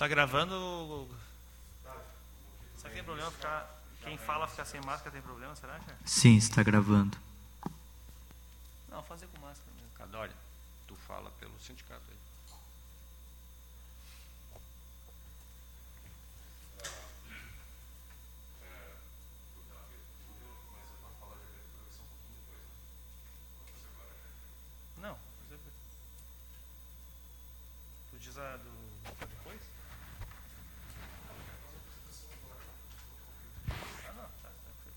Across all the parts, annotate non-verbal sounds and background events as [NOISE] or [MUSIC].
Tá gravando. Será que tem problema ficar. Quem fala ficar sem máscara tem problema, será, cara? Sim, está gravando. Não, fazer com máscara mesmo. Cadória, tu fala pelo sindicato aí. Não, mas é- tu diz a do. pra depois? Ah, não, tá, tá.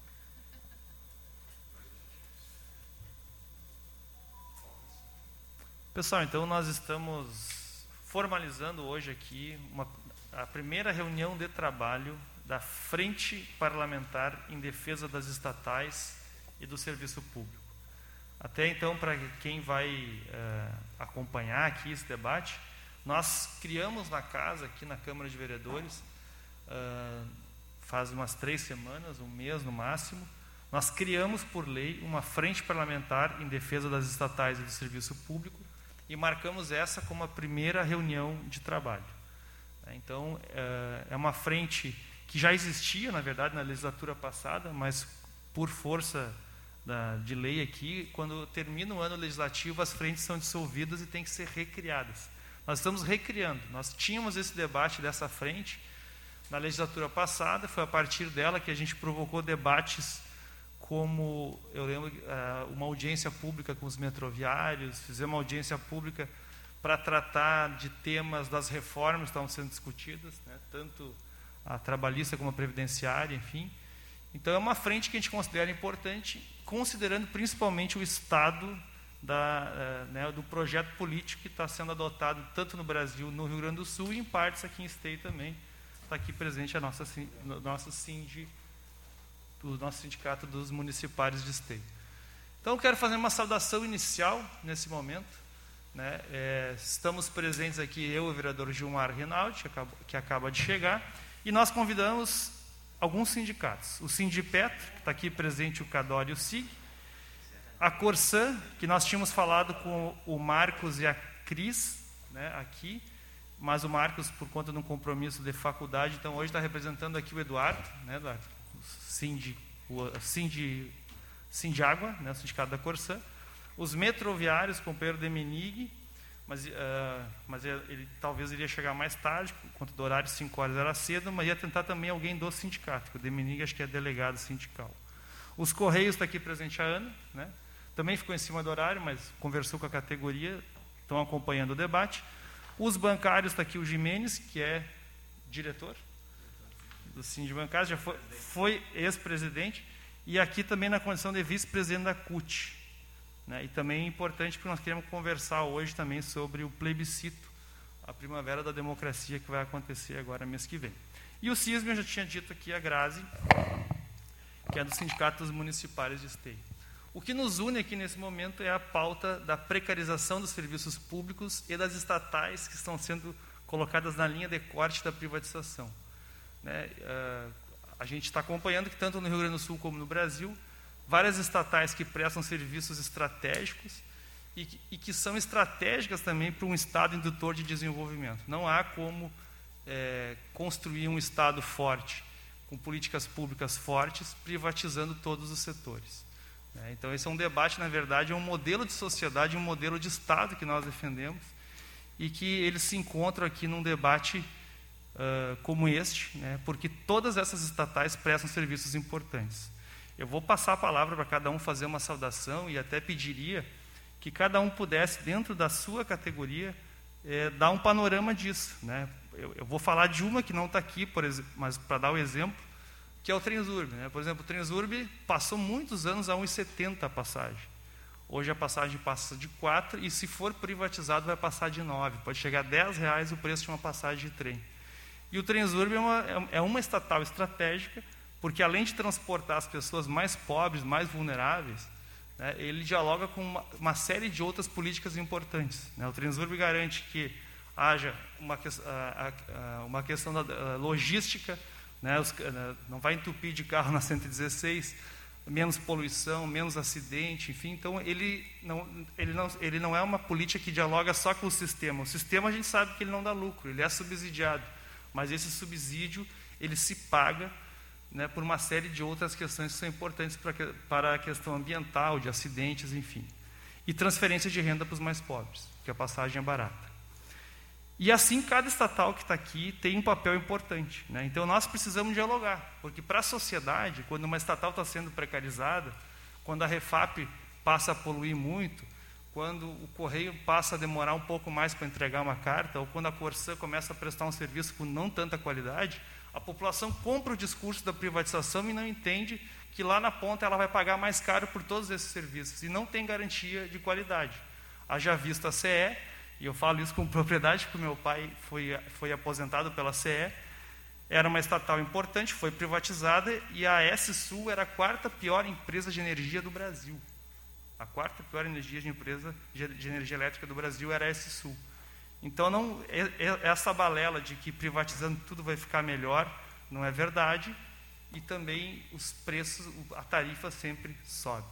Pessoal, então nós estamos formalizando hoje aqui uma, a primeira reunião de trabalho da Frente Parlamentar em Defesa das Estatais e do Serviço Público. Até então, para quem vai eh, acompanhar aqui esse debate, nós criamos na casa, aqui na Câmara de Vereadores, ah, faz umas três semanas, um mês no máximo, nós criamos por lei uma frente parlamentar em defesa das estatais e do serviço público e marcamos essa como a primeira reunião de trabalho. Então, eh, é uma frente que já existia, na verdade, na legislatura passada, mas por força da, de lei aqui, quando termina o ano legislativo, as frentes são dissolvidas e têm que ser recriadas. Nós estamos recriando. Nós tínhamos esse debate dessa frente na legislatura passada, foi a partir dela que a gente provocou debates como, eu lembro, eh, uma audiência pública com os metroviários, fizemos uma audiência pública para tratar de temas das reformas que estavam sendo discutidas, né, tanto a trabalhista como a previdenciária, enfim. Então é uma frente que a gente considera importante, considerando principalmente o estado da, eh, né, do projeto político que está sendo adotado tanto no Brasil, no Rio Grande do Sul e em partes aqui em Esteio também. Está aqui presente a nossa sin- no- nosso sindi, o nosso sindicato dos municipais de Esteio. Então quero fazer uma saudação inicial nesse momento. Né? É, estamos presentes aqui eu e o vereador Gilmar Rinaldi, que acaba, que acaba de chegar, e nós convidamos alguns sindicatos. O Sindipetro, que está aqui presente o Cadore e o SIG, a Corsã, que nós tínhamos falado com o Marcos e a Cris né, aqui, mas o Marcos, por conta de um compromisso de faculdade, então hoje está representando aqui o Eduardo, né, Eduardo? O o Sindi, Sindiágua, né, o sindicato da Corsã. Os metroviários, companheiro de Menig, mas, ah, mas ele, talvez iria chegar mais tarde, conta do horário, 5 horas era cedo, mas ia tentar também alguém do sindicato, que o Demenig acho que é delegado sindical. Os Correios está aqui presente a Ana, né? também ficou em cima do horário, mas conversou com a categoria, estão acompanhando o debate. Os bancários está aqui o Jimenez, que é diretor do Sindicato Bancário, já foi, foi ex-presidente, e aqui também na condição de vice-presidente da CUT. Né? E também é importante porque nós queremos conversar hoje também sobre o plebiscito, a primavera da democracia que vai acontecer agora mês que vem. E o CISM, eu já tinha dito aqui, a Grazi, que é do Sindicato dos Municipais de Esteio. O que nos une aqui nesse momento é a pauta da precarização dos serviços públicos e das estatais que estão sendo colocadas na linha de corte da privatização. Né? Ah, a gente está acompanhando que tanto no Rio Grande do Sul como no Brasil, várias estatais que prestam serviços estratégicos e que, e que são estratégicas também para um Estado indutor de desenvolvimento. Não há como eh, construir um Estado forte, com políticas públicas fortes, privatizando todos os setores. né? Então, esse é um debate, na verdade, é um modelo de sociedade, um modelo de Estado que nós defendemos e que eles se encontram aqui num debate ah, como este, né, porque todas essas estatais prestam serviços importantes. Eu vou passar a palavra para cada um fazer uma saudação e até pediria que cada um pudesse, dentro da sua categoria, dar um panorama disso. Né? Eu, eu vou falar de uma que não está aqui, mas para dar o exemplo, que é o Transurb. Né? Por exemplo, o Transurb passou muitos anos a 1,70 a passagem. Hoje a passagem passa de 4 e se for privatizado vai passar de 9. Pode chegar a 10 reais o preço de uma passagem de trem. E o Transurb é uma, é uma estatal estratégica porque além de transportar as pessoas mais pobres, mais vulneráveis, né, ele dialoga com uma, uma, série de outras políticas importantes. Né? O Transurb garante que haja uma, uma questão da logística, né, os, né, não vai entupir de carro na 116, menos poluição, menos acidente, enfim. Então, ele não, ele, não, ele não é uma política que dialoga só com o sistema. O sistema a gente sabe que ele não dá lucro, ele é subsidiado. Mas esse subsídio, ele se paga né, por uma série de outras questões que são importantes para, para a questão ambiental, de acidentes, enfim. E transferência de renda para os mais pobres, que a passagem é barata. E assim, cada estatal que está aqui tem um papel importante. Né? Então, nós precisamos dialogar, porque para a sociedade, quando uma estatal está sendo precarizada, quando a Refap passa a poluir muito, quando o correio passa a demorar um pouco mais para entregar uma carta, ou quando a Corsã começa a prestar um serviço com não tanta qualidade, a população compra o discurso da privatização e não entende que lá na ponta ela vai pagar mais caro por todos esses serviços e não tem garantia de qualidade. Haja vista a CE, e eu falo isso com propriedade, porque meu pai foi, foi aposentado pela CE, era uma estatal importante, foi privatizada e a S-Sul era a quarta pior empresa de energia do Brasil. A quarta pior energia de empresa de, energia elétrica do Brasil era a S-Sul. Então, não, essa balela de que privatizando tudo vai ficar melhor não é verdade. E também os preços, a tarifa sempre sobe.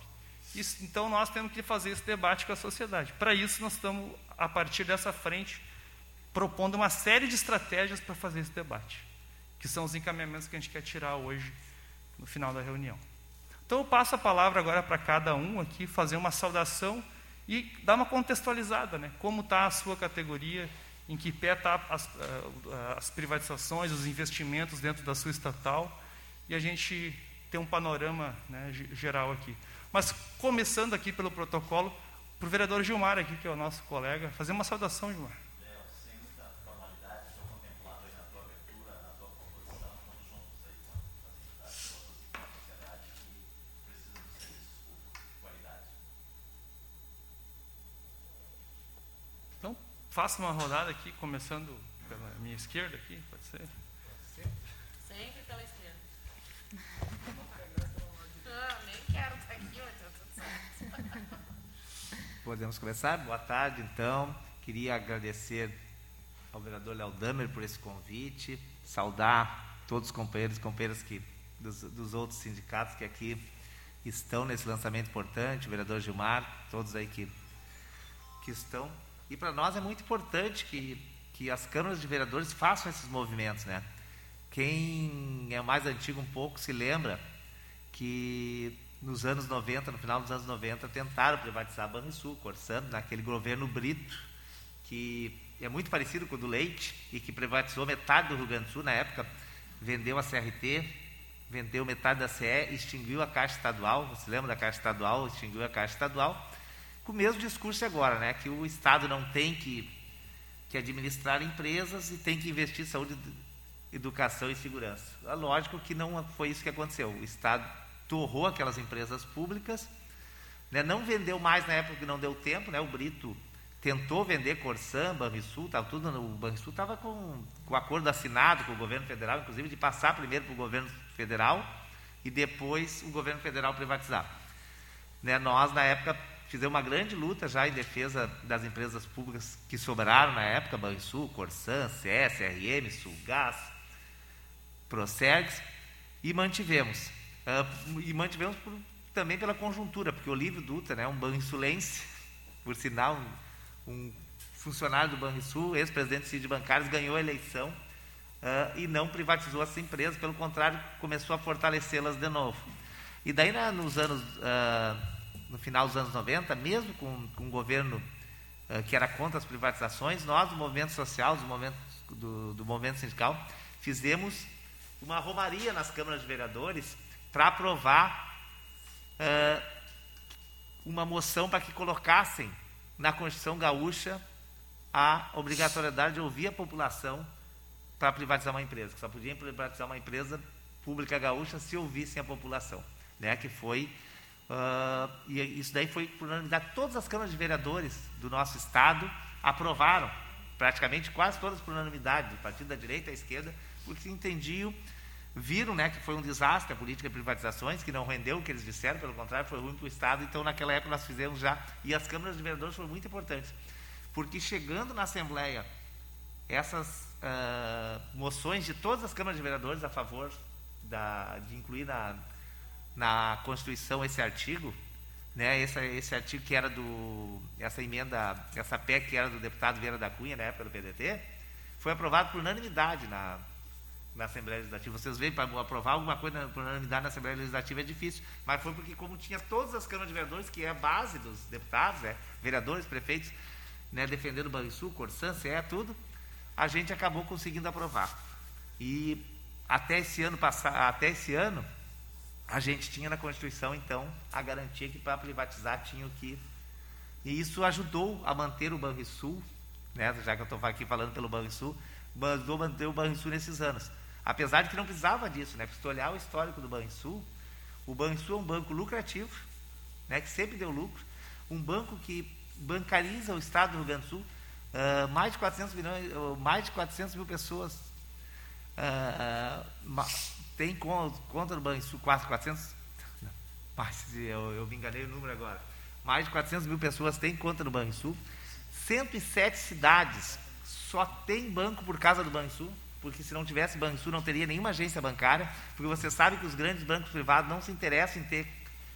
Isso, então, nós temos que fazer esse debate com a sociedade. Para isso, nós estamos, a partir dessa frente, propondo uma série de estratégias para fazer esse debate, que são os encaminhamentos que a gente quer tirar hoje, no final da reunião. Então, eu passo a palavra agora para cada um aqui, fazer uma saudação e dar uma contextualizada, né? Como está a sua categoria, em que pé tá as, as privatizações, os investimentos dentro da sua estatal, e a gente ter um panorama né, geral aqui. Mas começando aqui pelo protocolo, para o vereador Gilmar aqui, que é o nosso colega, fazer uma saudação, Gilmar. Faça uma rodada aqui, começando pela minha esquerda aqui, pode ser? Sempre pela esquerda. Não, nem quero estar aqui, mas tá tudo certo. Podemos começar? Boa tarde, então. Queria agradecer ao vereador Léo Damer por esse convite, saudar todos os companheiros e companheiras que, dos, dos outros sindicatos que aqui estão nesse lançamento importante, o vereador Gilmar, todos aí que, que estão e para nós é muito importante que, que as câmaras de vereadores façam esses movimentos, né? Quem é mais antigo um pouco se lembra que nos anos 90, no final dos anos 90, tentaram privatizar a Banrisul, Corsando, naquele governo Brito, que é muito parecido com o do Leite e que privatizou metade do Rio Grande do Sul na época, vendeu a CRT, vendeu metade da CE, extinguiu a Caixa Estadual, você lembra da Caixa Estadual, extinguiu a Caixa Estadual, com o mesmo discurso agora, né? que o Estado não tem que, que administrar empresas e tem que investir em saúde, educação e segurança. É lógico que não foi isso que aconteceu. O Estado torrou aquelas empresas públicas, né? não vendeu mais na época que não deu tempo, né? o Brito tentou vender Corsã, Banrisul, tava tudo, o Banrisul estava com, com o acordo assinado com o governo federal, inclusive de passar primeiro para o governo federal e depois o governo federal privatizar. Né? Nós, na época, fizemos uma grande luta já em defesa das empresas públicas que sobraram na época, Banrisul, Corsan, CS, RM, Sulgás, Procergs, e mantivemos. Uh, e mantivemos por, também pela conjuntura, porque o Olívio Dutra, né, um banrisulense, [LAUGHS] por sinal, um, um funcionário do Banrisul, ex-presidente do CID Bancários, ganhou a eleição uh, e não privatizou essas empresas, pelo contrário, começou a fortalecê-las de novo. E daí, nos anos... Uh, no final dos anos 90, mesmo com, com um governo uh, que era contra as privatizações, nós, do movimento social, do movimento, do, do movimento sindical, fizemos uma romaria nas câmaras de vereadores para aprovar uh, uma moção para que colocassem na Constituição Gaúcha a obrigatoriedade de ouvir a população para privatizar uma empresa, que só podia privatizar uma empresa pública gaúcha se ouvissem a população, né, que foi Uh, e isso daí foi por unanimidade. Todas as câmaras de vereadores do nosso estado aprovaram, praticamente quase todas por unanimidade, do partido da direita à esquerda, porque entendiam viram né, que foi um desastre a política de privatizações, que não rendeu o que eles disseram, pelo contrário, foi ruim para o Estado. Então, naquela época, nós fizemos já. E as câmaras de vereadores foram muito importantes, porque chegando na Assembleia, essas ah, moções de todas as câmaras de vereadores a favor da, de incluir na, na Constituição esse artigo, né, esse, esse artigo que era do. essa emenda, essa PEC que era do deputado Vieira da Cunha, na época do PDT, foi aprovado por unanimidade na, na Assembleia Legislativa. Vocês veem, para aprovar alguma coisa por unanimidade na Assembleia Legislativa é difícil, mas foi porque, como tinha todas as câmaras de vereadores, que é a base dos deputados, né, vereadores, prefeitos, né, defendendo o Banrisul, Corsã, CE, tudo, a gente acabou conseguindo aprovar. E até esse ano até esse ano, a gente tinha na Constituição, então, a garantia que para privatizar tinha que. E isso ajudou a manter o Banrisul, né, já que eu estou aqui falando pelo Banrisul, a manter o Banrisul nesses anos. Apesar de que não precisava disso, né? Se olhar o histórico do Banrisul, o Banrisul é um banco lucrativo, né, que sempre deu lucro, um banco que bancariza o Estado do Rio Grande do Sul, uh, mais de 400 milhões, uh, mais de 400 mil pessoas uh, tem conta do Banrisul, quase 400, não, mais, eu, eu me enganei o número agora, mais de 400 mil pessoas têm conta no Banrisul, 107 cidades só tem banco por causa do Banrisul, porque se não tivesse Banrisul não teria nenhuma agência bancária, porque você sabe que os grandes bancos privados não se interessam em ter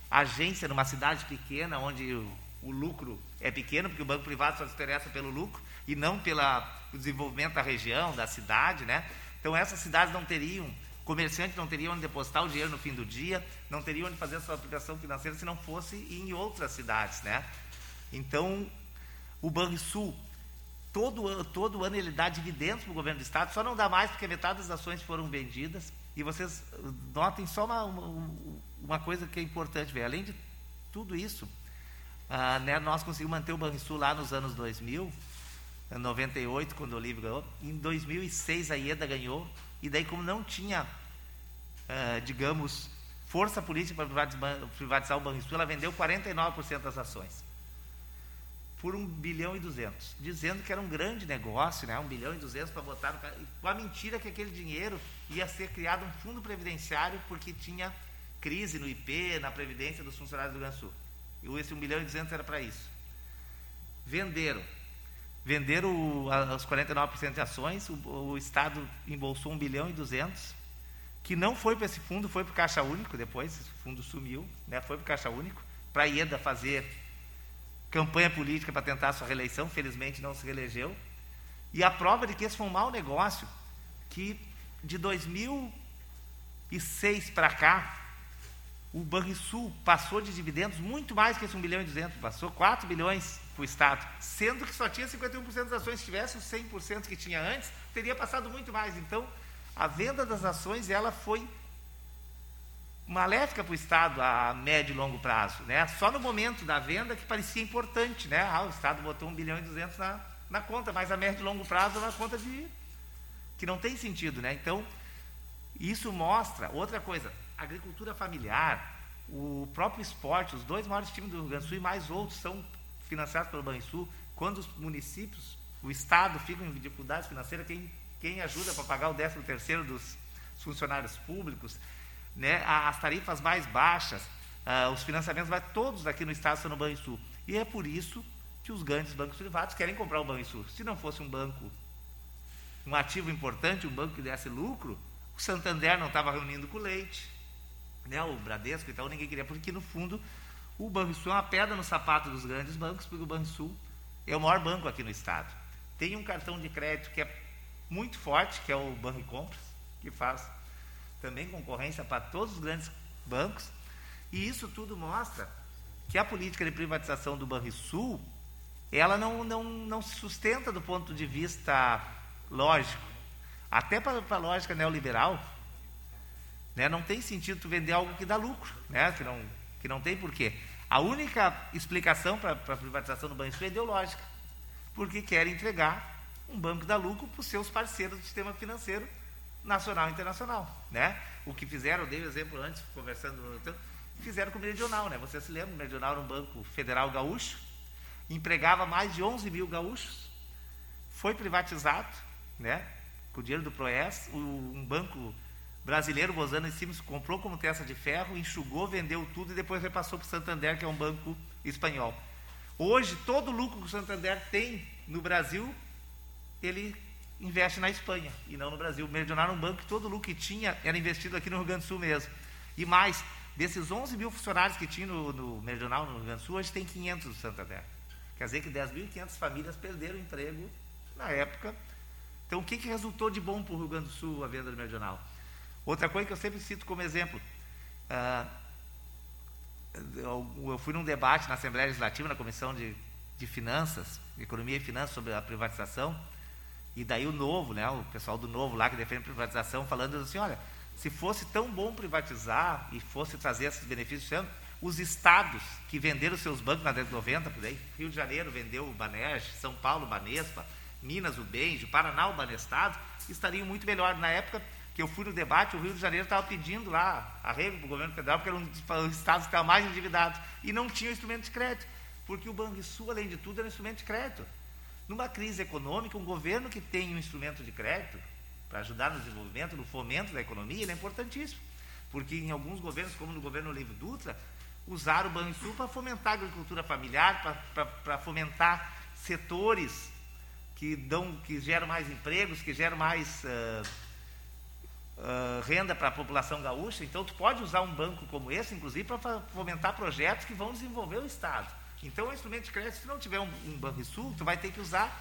agência numa cidade pequena, onde o, o lucro é pequeno, porque o banco privado só se interessa pelo lucro e não pelo desenvolvimento da região, da cidade, né? Então essas cidades não teriam comerciante não teria onde depositar o dinheiro no fim do dia, não teria onde fazer a sua aplicação financeira se não fosse em outras cidades, né? Então, o Banrisul, todo, todo ano ele dá dividendos para o governo do Estado, só não dá mais porque metade das ações foram vendidas. E vocês notem só uma, uma, uma coisa que é importante ver. Além de tudo isso, ah, né, nós conseguimos manter o Banrisul lá nos anos 2000, 98, quando o Olívio ganhou. Em 2006, a IEDA ganhou. E daí, como não tinha, uh, digamos, força política para privatizar o Banrisul, ela vendeu 49% das ações. Por 1 bilhão e 200. Dizendo que era um grande negócio, né? 1 bilhão e 200 para botar no... Com a mentira que aquele dinheiro ia ser criado um fundo previdenciário porque tinha crise no IP, na previdência dos funcionários do Sul. E esse 1 bilhão e 200 era para isso. Venderam venderam os 49% de ações, o, o, Estado embolsou 1 bilhão e 200, que não foi para esse fundo, foi para o Caixa Único depois, esse fundo sumiu, né, foi para o Caixa Único, para a IEDA fazer campanha política para tentar a sua reeleição, felizmente não se reelegeu. E a prova de que esse foi um mau negócio, que de 2006 para cá, o Banrisul passou de dividendos muito mais que esse 1 bilhão e 200, passou 4 bilhões para o Estado, sendo que só tinha 51% das ações, se tivesse os 100% que tinha antes, teria passado muito mais. Então, a venda das ações ela foi maléfica para o Estado a médio e longo prazo. Né? Só no momento da venda que parecia importante. Né? Ah, o Estado botou 1 bilhão e 200 na, na conta, mas a médio e longo prazo é uma conta de que não tem sentido. Né? Então, isso mostra, outra coisa, agricultura familiar, o próprio esporte, os dois maiores times do Rio Grande do Sul e mais outros são financiados pelo Banrisul, quando os municípios, o Estado ficam em dificuldades financeiras, quem, quem ajuda para pagar o 13 terceiro dos funcionários públicos, né, as tarifas mais baixas, uh, os financiamentos vai todos aqui no Estado são no Banrisul. E é por isso que os grandes bancos privados querem comprar o Banrisul. Se não fosse um banco, um ativo importante, um banco que desse lucro, o Santander não estava reunindo com o Leite, né, o Bradesco e tal, ninguém queria, porque no fundo o Banrisul é uma pedra no sapato dos grandes bancos, porque o Banrisul é o maior banco aqui no estado. Tem um cartão de crédito que é muito forte, que é o Banco Compras, que faz também concorrência para todos os grandes bancos. E isso tudo mostra que a política de privatização do Banrisul, ela não, não, não se sustenta do ponto de vista lógico. Até para, para a lógica neoliberal, né, não tem sentido tu vender algo que dá lucro, né, que não que não tem porquê. A única explicação para a privatização do Banco é ideológica, porque quer entregar um banco da lucro para os seus parceiros do sistema financeiro nacional e internacional. Né? O que fizeram, eu dei o um exemplo antes, conversando, fizeram com o Meridional. Né? Você se lembra, o Meridional era um banco federal gaúcho, empregava mais de 11 mil gaúchos, foi privatizado, né? com o dinheiro do Proes, um banco brasileiro, Bozano e Sims, comprou como testa de ferro, enxugou, vendeu tudo e depois repassou para o Santander, que é um banco espanhol. Hoje, todo o lucro que o Santander tem no Brasil, ele investe na Espanha e não no Brasil. Meridional era um banco que todo o lucro que tinha era investido aqui no Rio Grande do Sul mesmo. E mais, desses 11 mil funcionários que tinha no, no Meridional, no Rio Grande do Sul, hoje tem 500 do Santander. Quer dizer que 10.500 famílias perderam emprego na época. Então, o que, que resultou de bom para o Rio Grande do Sul a venda do Meridional? Outra coisa que eu sempre cito como exemplo. Ah, eu fui num debate na Assembleia Legislativa, na Comissão de, de Finanças, Economia e Finanças, sobre a privatização. E daí o Novo, né, o pessoal do Novo lá que defende a privatização, falando assim, olha, se fosse tão bom privatizar e fosse trazer esses benefícios, os estados que venderam seus bancos na década de 90, por aí, Rio de Janeiro vendeu o Banesp, São Paulo o Banespa, Minas o Benjo, Paraná o Banestado, estariam muito melhor. Na época que eu fui no debate, o Rio de Janeiro estava pedindo lá arrego para o governo federal, porque era um dos estados que estava mais endividado, e não tinha instrumento de crédito, porque o Banrisul, além de tudo, era um instrumento de crédito. Numa crise econômica, um governo que tem um instrumento de crédito para ajudar no desenvolvimento, no fomento da economia, é importantíssimo. Porque em alguns governos, como no governo Livre Dutra, usaram o Banrisul para fomentar a agricultura familiar, para fomentar setores que dão, que geram mais empregos, que geram mais uh, uh, renda para a população gaúcha. Então, tu pode usar um banco como esse, inclusive, para fomentar projetos que vão desenvolver o Estado. Então, o instrumento de crédito, se não tiver um, um Banco Sul, tu vai ter que usar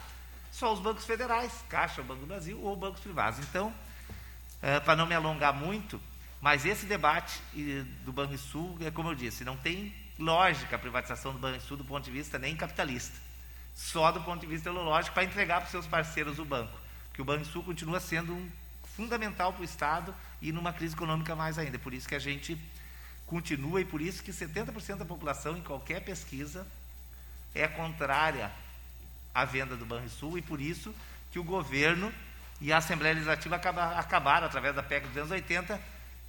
só os bancos federais, Caixa, Banco do Brasil ou bancos privados. Então, uh, para não me alongar muito, mas esse debate do Banrisul, é como eu disse, não tem lógica a privatização do Banrisul do ponto de vista nem capitalista, só do ponto de vista lógico para entregar para os seus parceiros o banco, que o Banrisul continua sendo um fundamental para o Estado e numa crise econômica mais ainda. Por isso que a gente continua e por isso que 70% da população em qualquer pesquisa é contrária à venda do Banrisul e por isso que o governo e a Assembleia Legislativa acabaram, através da PEC 280,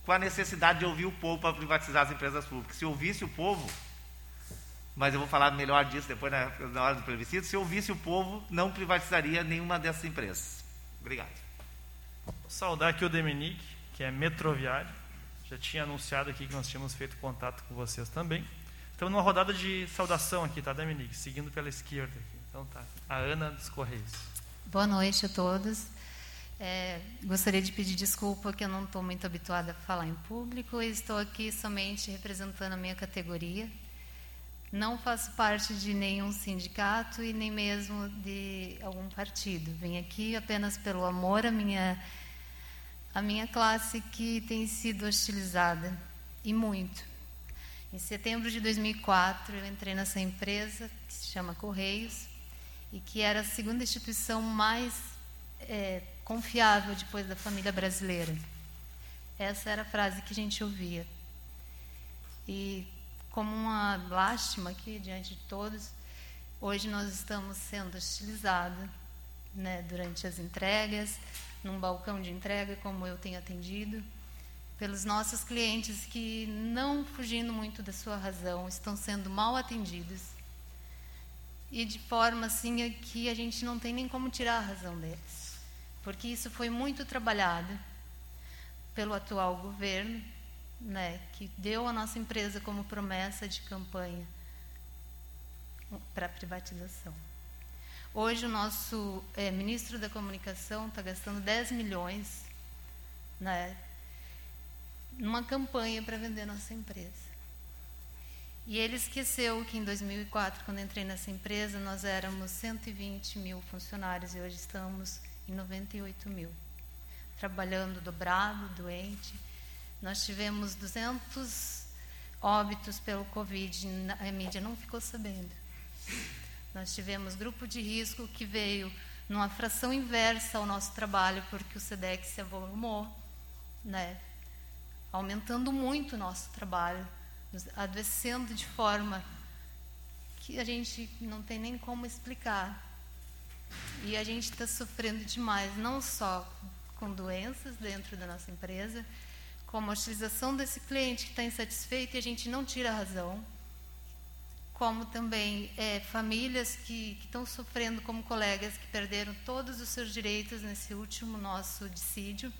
com a necessidade de ouvir o povo para privatizar as empresas públicas. Se ouvisse o povo, mas eu vou falar melhor disso depois na, na hora do plebiscito, se ouvisse o povo, não privatizaria nenhuma dessas empresas. Obrigado. Vou saudar aqui o Demenique, que é metroviário. Já tinha anunciado aqui que nós tínhamos feito contato com vocês também. Estamos numa rodada de saudação aqui, tá, Demenique? Seguindo pela esquerda aqui. Então tá. A Ana dos Correios. Boa noite a todos. É, gostaria de pedir desculpa que eu não estou muito habituada a falar em público e estou aqui somente representando a minha categoria. Não faço parte de nenhum sindicato e nem mesmo de algum partido. Venho aqui apenas pelo amor à minha, à minha classe que tem sido hostilizada e muito. Em setembro de 2004, eu entrei nessa empresa que se chama Correios e que era a segunda instituição mais é, confiável depois da família brasileira. Essa era a frase que a gente ouvia. E como uma lástima aqui diante de todos, hoje nós estamos sendo hostilizados né, durante as entregas, num balcão de entrega, como eu tenho atendido, pelos nossos clientes que, não fugindo muito da sua razão, estão sendo mal atendidos. E de forma assim que a gente não tem nem como tirar a razão deles porque isso foi muito trabalhado pelo atual governo, né, que deu à nossa empresa como promessa de campanha para privatização. Hoje o nosso é, ministro da Comunicação está gastando 10 milhões né, numa campanha para vender nossa empresa. E ele esqueceu que em 2004, quando entrei nessa empresa, nós éramos 120 mil funcionários e hoje estamos em 98 mil. Trabalhando dobrado, doente. Nós tivemos 200 óbitos pelo Covid, a mídia não ficou sabendo. Nós tivemos grupo de risco que veio numa fração inversa ao nosso trabalho, porque o SEDEX se avolumou, né? aumentando muito o nosso trabalho, adoecendo de forma que a gente não tem nem como explicar. E a gente está sofrendo demais, não só com doenças dentro da nossa empresa, como a utilização desse cliente que está insatisfeito e a gente não tira a razão, como também é, famílias que, estão sofrendo, como colegas que perderam todos os seus direitos nesse último nosso dissídio,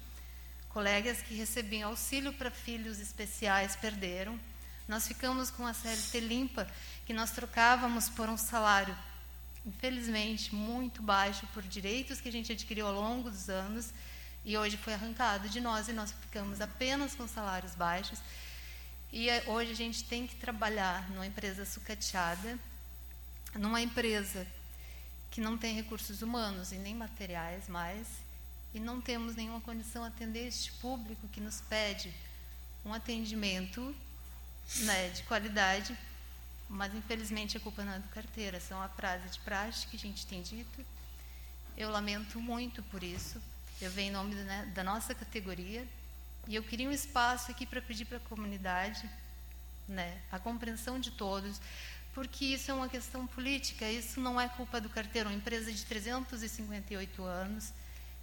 Colegas que recebiam auxílio para filhos especiais perderam. Nós ficamos com a CLT limpa, que nós trocávamos por um salário, infelizmente, muito baixo, por direitos que a gente adquiriu ao longo dos anos, e hoje foi arrancado de nós e nós ficamos apenas com salários baixos. E eh, hoje a gente tem que trabalhar numa empresa sucateada, numa empresa que não tem recursos humanos e nem materiais mais, e não temos nenhuma condição de atender este público que nos pede um atendimento né, de qualidade, mas infelizmente a culpa não é do carteira, são a frase de praxe que a gente tem dito. Eu lamento muito por isso. Eu venho em nome né, da nossa categoria e eu queria um espaço aqui para pedir para a comunidade né, a compreensão de todos, porque isso é uma questão política, isso não é culpa do carteiro. Uma empresa de 358 anos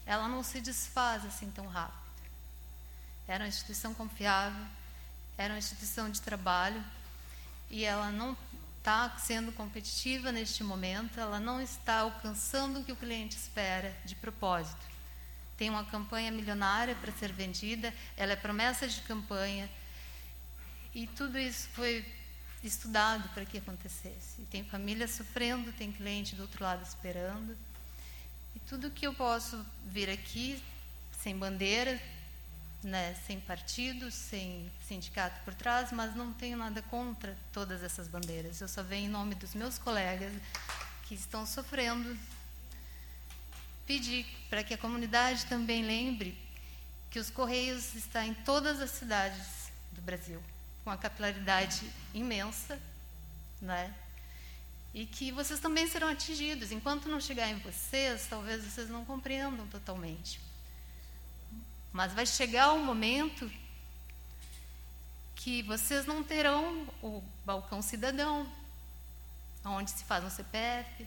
ela não se desfaz assim tão rápido. Era uma instituição confiável, era uma instituição de trabalho e ela não está sendo competitiva neste momento, ela não está alcançando o que o cliente espera de propósito. Tem uma campanha milionária para ser vendida, ela é promessa de campanha e tudo isso foi estudado para que acontecesse. E tem família sofrendo, tem cliente do outro lado esperando. E tudo que eu posso vir aqui, sem bandeira, né, sem partido, sem sindicato por trás, mas não tenho nada contra todas essas bandeiras. Eu só venho em nome dos meus colegas que estão sofrendo pedir para que a comunidade também lembre que os Correios está em todas as cidades do Brasil, com a capilaridade imensa, né? e que vocês também serão atingidos. Enquanto não chegar em vocês, talvez vocês não compreendam totalmente. Mas vai chegar um momento que vocês não terão o balcão cidadão, onde se faz um CPF.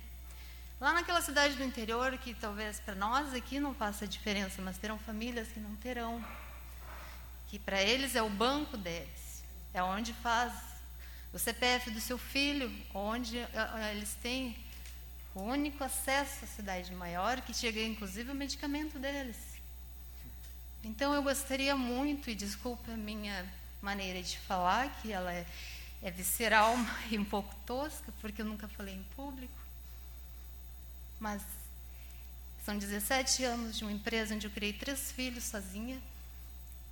Lá naquela cidade do interior, que talvez para nós aqui não faça diferença, mas terão famílias que não terão. Que para eles é o banco deles, é onde faz o CPF do seu filho, onde eles têm o único acesso à cidade maior, que chega inclusive o medicamento deles. Então eu gostaria muito, e desculpa a minha maneira de falar, que ela é, é visceral [LAUGHS] e um pouco tosca, porque eu nunca falei em público, mas são 17 anos de uma empresa onde eu criei três filhos sozinha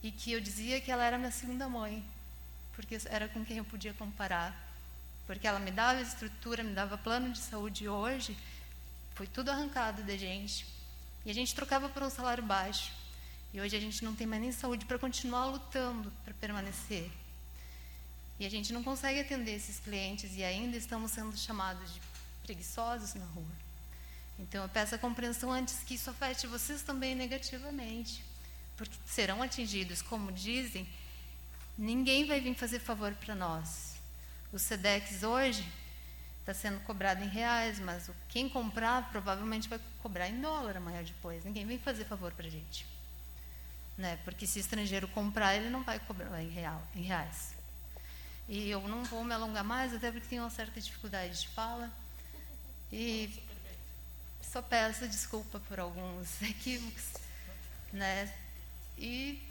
e que eu dizia que ela era minha segunda mãe porque era com quem eu podia comparar. Porque ela me dava estrutura, me dava plano de saúde. E hoje, foi tudo arrancado da gente. E a gente trocava por um salário baixo. E hoje a gente não tem mais nem saúde para continuar lutando para permanecer. E a gente não consegue atender esses clientes e ainda estamos sendo chamados de preguiçosos na rua. Então eu peço a compreensão antes que isso afete vocês também negativamente, porque serão atingidos, como dizem, Ninguém vai vir fazer favor para nós. O SEDEX hoje está sendo cobrado em reais, mas quem comprar provavelmente vai cobrar em dólar amanhã depois. Ninguém vem fazer favor para a gente. Né? Porque se estrangeiro comprar, ele não vai cobrar em, real, em reais. E eu não vou me alongar mais, até porque tenho uma certa dificuldade de fala. E só peço desculpa por alguns [LAUGHS] equívocos. Né? E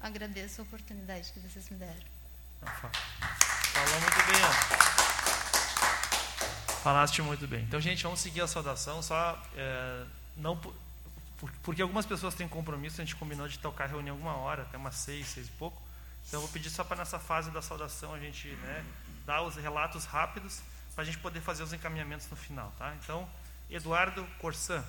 agradeço a oportunidade que vocês me deram. Falou muito bem. Falaste muito bem. Então, gente, vamos seguir a saudação. Só é, não porque algumas pessoas têm compromisso. A gente combinou de tocar reunião alguma hora, até umas seis, seis e pouco. Então, eu vou pedir só para nessa fase da saudação a gente né, dar os relatos rápidos para a gente poder fazer os encaminhamentos no final, tá? Então, Eduardo Corsan.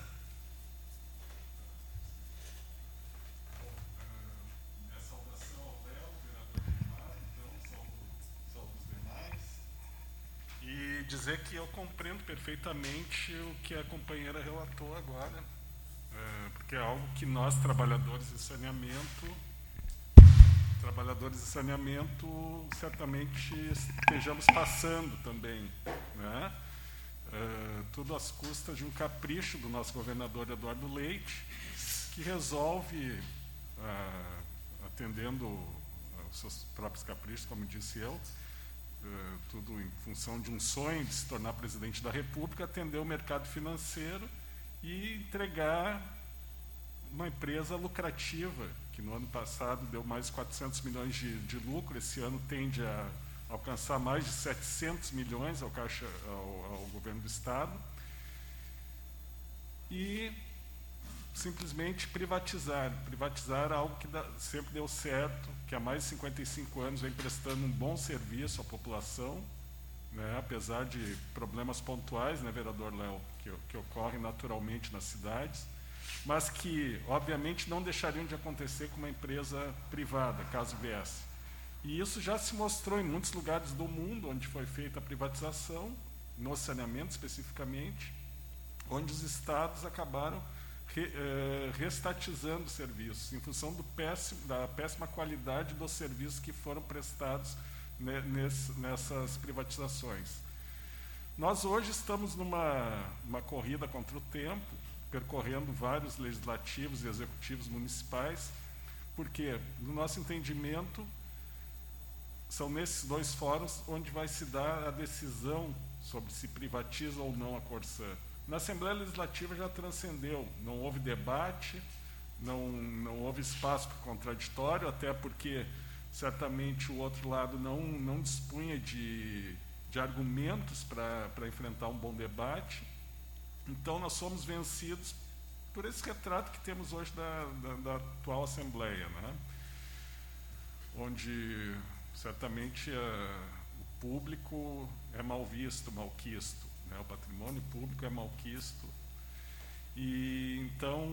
dizer que eu compreendo perfeitamente o que a companheira relatou agora, é, porque é algo que nós, trabalhadores de saneamento, trabalhadores de saneamento, certamente estejamos passando também. Né? É, tudo às custas de um capricho do nosso governador Eduardo Leite, que resolve, é, atendendo aos seus próprios caprichos, como disse eu, eh, tudo em função de um sonho de se tornar presidente da República, atender o mercado financeiro e entregar uma empresa lucrativa que no ano passado deu mais 400 milhões de, de lucro, esse ano tende a alcançar mais de 700 milhões ao, caixa, ao, ao governo do Estado. E simplesmente privatizar. Privatizar algo que dá, sempre deu certo, que há mais de 55 anos vem prestando um bom serviço à população, né, apesar de problemas pontuais, né, vereador Léo, que, que ocorrem naturalmente nas cidades, mas que, obviamente, não deixariam de acontecer com uma empresa privada, caso viesse. E isso já se mostrou em muitos lugares do mundo onde foi feita a privatização, no saneamento especificamente, onde os estados acabaram re, eh, restatizando serviços, em função péssimo, da péssima qualidade dos serviços que foram prestados ne, nesse, nessas privatizações. Nós hoje estamos numa uma corrida contra o tempo, percorrendo vários legislativos e executivos municipais, porque, no nosso entendimento, são nesses dois fóruns onde vai se dar a decisão sobre se privatiza ou não a Corsã. Na Assembleia Legislativa já transcendeu, não houve debate, não, não houve espaço para contraditório, até porque certamente o outro lado não, não dispunha de, de argumentos para enfrentar um bom debate. Então, nós somos vencidos por esse retrato que temos hoje da, da, da atual Assembleia, né? onde certamente a, o público é mal visto, malquisto. Né? O patrimônio público é malquisto. E então,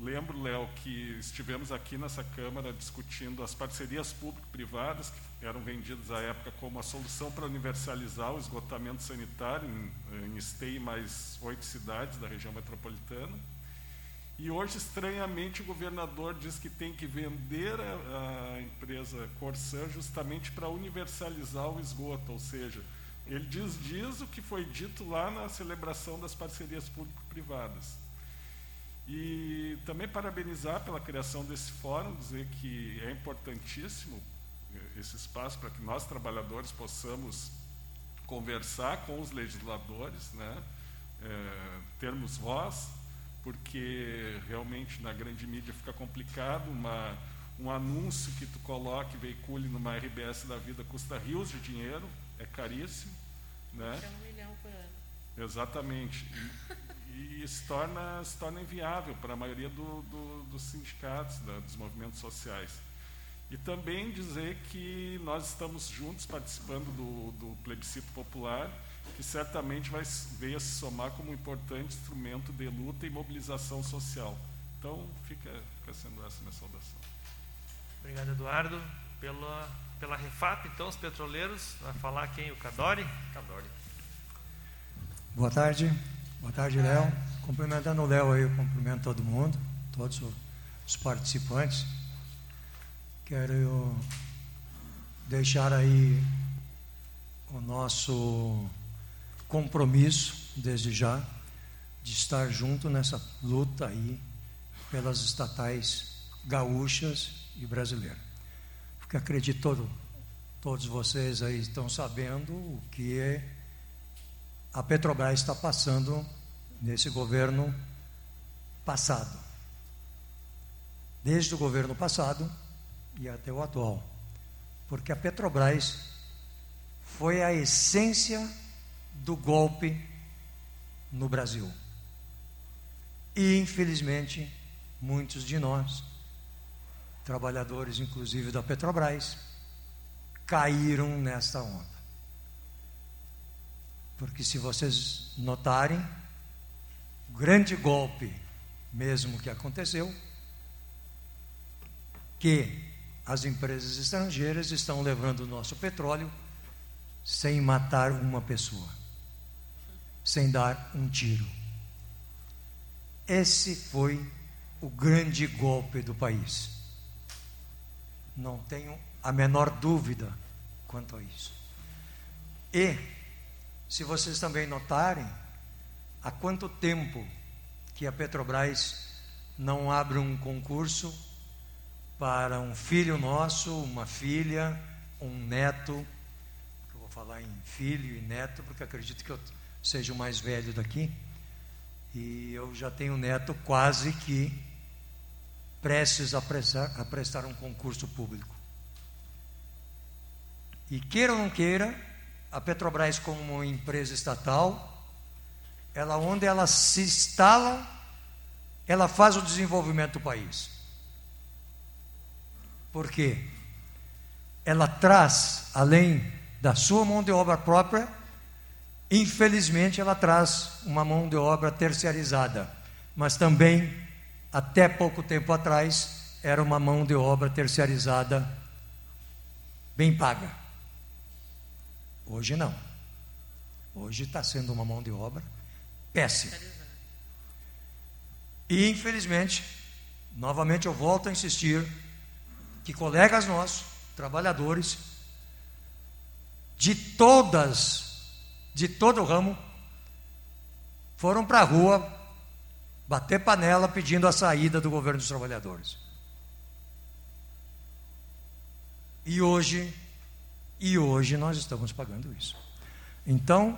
lembro, Léo, que estivemos aqui nessa Câmara discutindo as parcerias público-privadas, que eram vendidas à época como a solução para universalizar o esgotamento sanitário em, em esteio mais oito cidades da região metropolitana. E hoje, estranhamente, o governador diz que tem que vender a, a empresa Corsã justamente para universalizar o esgoto, ou seja, ele diz, diz o que foi dito lá na celebração das parcerias público-privadas. E também parabenizar pela criação desse fórum, dizer que é importantíssimo eh, esse espaço para que nós, trabalhadores, possamos conversar com os legisladores, né? É, termos voz, porque realmente na grande mídia fica complicado uma, um anúncio que tu coloque, veicule numa RBS da vida custa rios de dinheiro, é caríssimo. Né? É um milhão por ano. Exatamente. E, e se, torna, se torna inviável para a maioria do, do, dos sindicatos, da, dos movimentos sociais. E também dizer que nós estamos juntos participando do, do plebiscito popular, que certamente vai veio a se somar como um importante instrumento de luta e mobilização social. Então, fica, fica sendo essa minha saudação. Obrigado, Eduardo. Pela pela Refap, então, os petroleiros. Vai falar quem? O Cadori? Cadori. Boa tarde. Boa tarde, Léo. Cumprimentando o Léo aí, eu cumprimento todo mundo, todos os participantes. Quero deixar aí o nosso compromisso, desde já, de estar junto nessa luta aí pelas estatais gaúchas e brasileiras porque acredito todo, todos vocês aí estão sabendo o que é a Petrobras está passando nesse governo passado. Desde o governo passado e até o atual. Porque a Petrobras foi a essência do golpe no Brasil. E, infelizmente, muitos de nós trabalhadores, inclusive da Petrobras, caíram nesta onda. Porque se vocês notarem, o grande golpe mesmo que aconteceu, que as empresas estrangeiras estão levando o nosso petróleo sem matar uma pessoa, sem dar um tiro. Esse foi o grande golpe do país. Não tenho a menor dúvida quanto a isso. E, se vocês também notarem, há quanto tempo que a Petrobras não abre um concurso para um filho nosso, uma filha, um neto, eu vou falar em filho e neto, porque acredito que eu seja o mais velho daqui, e eu já tenho um neto quase que prestes a prestar, a prestar um concurso público. E queira ou não queira, a Petrobras como uma empresa estatal, ela onde ela se instala, ela faz o desenvolvimento do país. Por quê? Ela traz, além da sua mão de obra própria, infelizmente ela traz uma mão de obra terciarizada, mas também até pouco tempo atrás era uma mão de obra terciarizada bem paga. Hoje não. Hoje está sendo uma mão de obra péssima. E infelizmente, novamente eu volto a insistir que colegas nossos, trabalhadores, de todas, de todo o ramo, foram para a rua bater panela pedindo a saída do governo dos trabalhadores. E hoje e hoje nós estamos pagando isso. Então,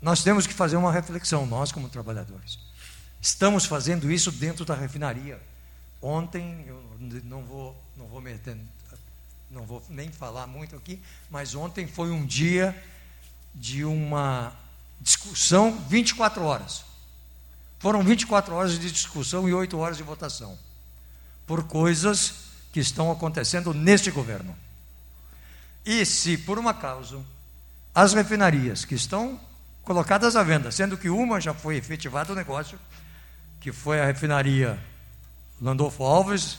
nós temos que fazer uma reflexão, nós como trabalhadores. Estamos fazendo isso dentro da refinaria. Ontem, eu não vou, não vou meter, não vou nem falar muito aqui, mas ontem foi um dia de uma discussão 24 horas. Foram 24 horas de discussão e 8 horas de votação. Por coisas que estão acontecendo neste governo. E se, por uma causa, as refinarias que estão colocadas à venda, sendo que uma já foi efetivado o negócio, que foi a refinaria Landolfo Alves,